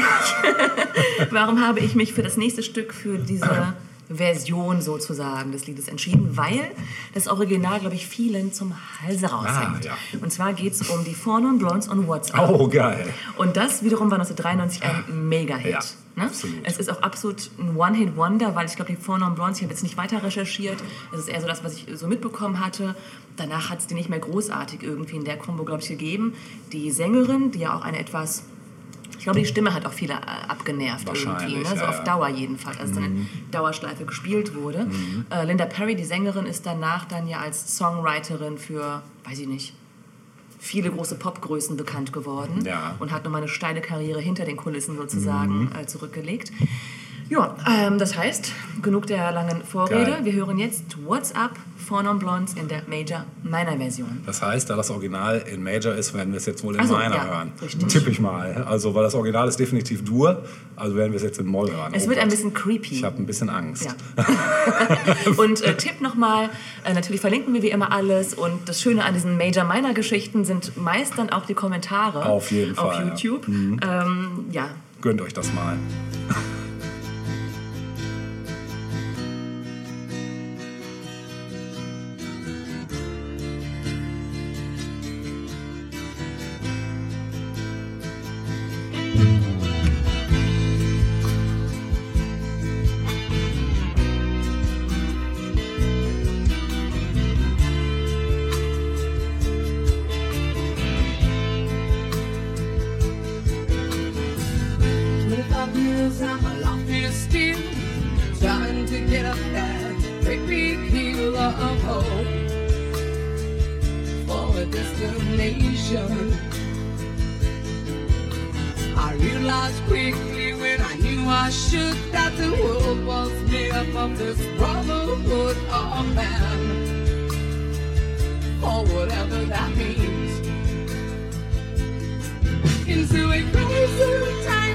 *laughs* *laughs* warum habe ich mich für das nächste Stück, für diese *clears throat* Version sozusagen des Liedes entschieden? Weil das Original, glaube ich, vielen zum Halse raushängt. Ah, ja. Und zwar geht es um die Four Non Blondes on WhatsApp. Oh, geil. Und das wiederum war 1993 ein Mega-Hit. Ja, ne? Es ist auch absolut ein One-Hit-Wonder, weil ich glaube, die Four Non Blondes, ich habe jetzt nicht weiter recherchiert, es ist eher so das, was ich so mitbekommen hatte. Danach hat es die nicht mehr großartig irgendwie in der Kombo, glaube ich, gegeben. Die Sängerin, die ja auch eine etwas, ich glaube, die Stimme hat auch viele äh, abgenervt irgendwie, ne? so ja, auf. Dauer jedenfalls, als dann in Mhm. Dauerschleife gespielt wurde. Mhm. Äh, Linda Perry, die Sängerin, ist danach dann ja als Songwriterin für, weiß ich nicht, viele große Popgrößen bekannt geworden Ja. und hat nochmal eine steile Karriere hinter den Kulissen sozusagen Mhm. äh, zurückgelegt. Ja, ähm, das heißt, genug der langen Vorrede. Geil. Wir hören jetzt What's Up Four Non Blondes in der Major Minor Version. Das heißt, da das Original in Major ist, werden wir es jetzt wohl in Ach so, Minor ja, hören. richtig. Tipp ich mal. Also, weil das Original ist definitiv Dur, also werden wir es jetzt in Moll hören. Es Oh wird ein Gott. bisschen creepy. Ich habe ein bisschen Angst. Ja. *laughs* und äh, Tipp nochmal, äh, natürlich verlinken wir wie immer alles und das Schöne an diesen Major-Minor-Geschichten sind meist dann auch die Kommentare Auf jeden auf Fall, ja. YouTube. Mhm. Ähm, ja, Gönnt euch das mal. *laughs* of hope for a destination. I realized quickly when I knew I should that the world was made up of this brotherhood of man, or whatever that means into a closer times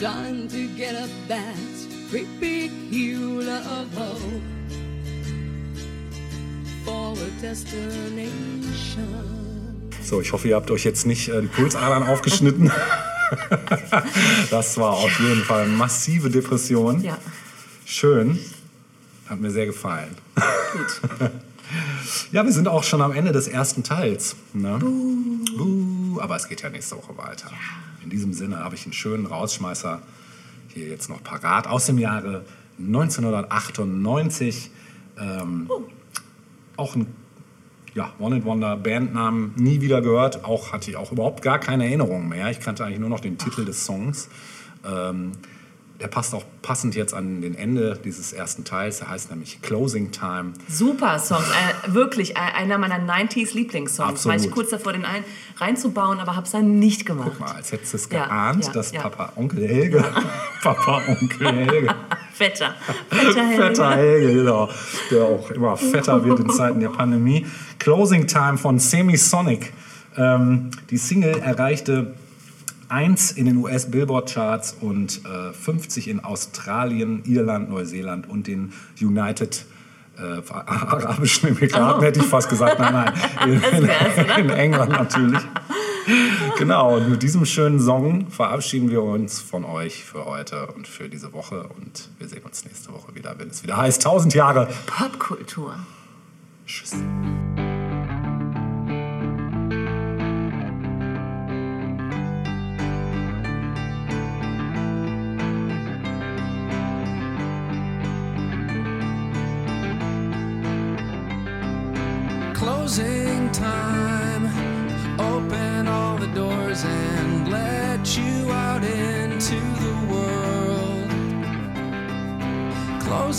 trying to get up that great big hill of hope for a destination. So, ich hoffe, ihr habt euch jetzt nicht äh, die Pulsadern aufgeschnitten. *laughs* das war auf jeden Fall massive Depression. Ja. Schön. Hat mir sehr gefallen. Gut. *laughs* Ja, wir sind auch schon am Ende des ersten Teils. Ne? Buh. Aber es geht ja nächste Woche weiter. In diesem Sinne habe ich einen schönen Rausschmeißer hier jetzt noch parat aus dem Jahre 1998. Ähm, Auch ein ja, One and Wonder Bandnamen nie wieder gehört. Auch hatte ich auch überhaupt gar keine Erinnerungen mehr. Ich kannte eigentlich nur noch den Titel des Songs. Ähm, der passt auch passend jetzt an den Ende dieses ersten Teils. Der heißt nämlich Closing Time. Super Songs, äh, wirklich äh, einer meiner 90s Lieblingssongs. War ich Absolut. kurz davor, den ein, reinzubauen, aber hab's dann nicht gemacht. Guck mal, als hättest du es Ja, geahnt, ja, dass ja. Papa Onkel Helge, *laughs* Papa Onkel Helge, *laughs* Fetter. Fetter Helge. fetter Helge, genau, der auch immer fetter wird in Zeiten der Pandemie. Closing Time von Semisonic. Ähm, die Single erreichte 1 in den US-Billboard-Charts und äh, 50 in Australien, Irland, Neuseeland und den United äh, *laughs* Arabischen Emiraten, Oh. hätte ich fast gesagt. Nein, nein, *laughs* in, ne? in England natürlich. Genau, und mit diesem schönen Song verabschieden wir uns von euch für heute und für diese Woche. Und wir sehen uns nächste Woche wieder, wenn es wieder heißt 1000 Jahre Popkultur. Tschüss.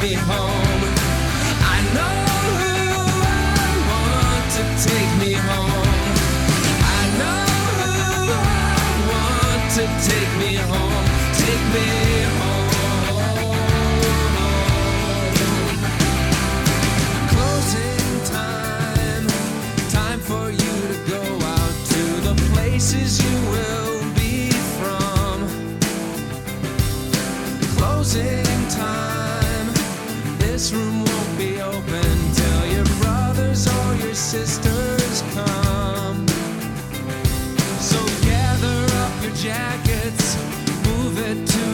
Me home.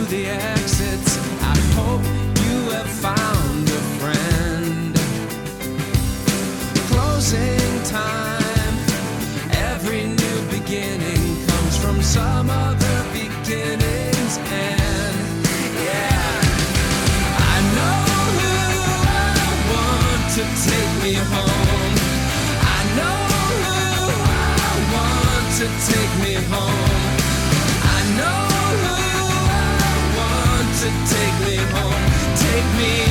The exits. Take me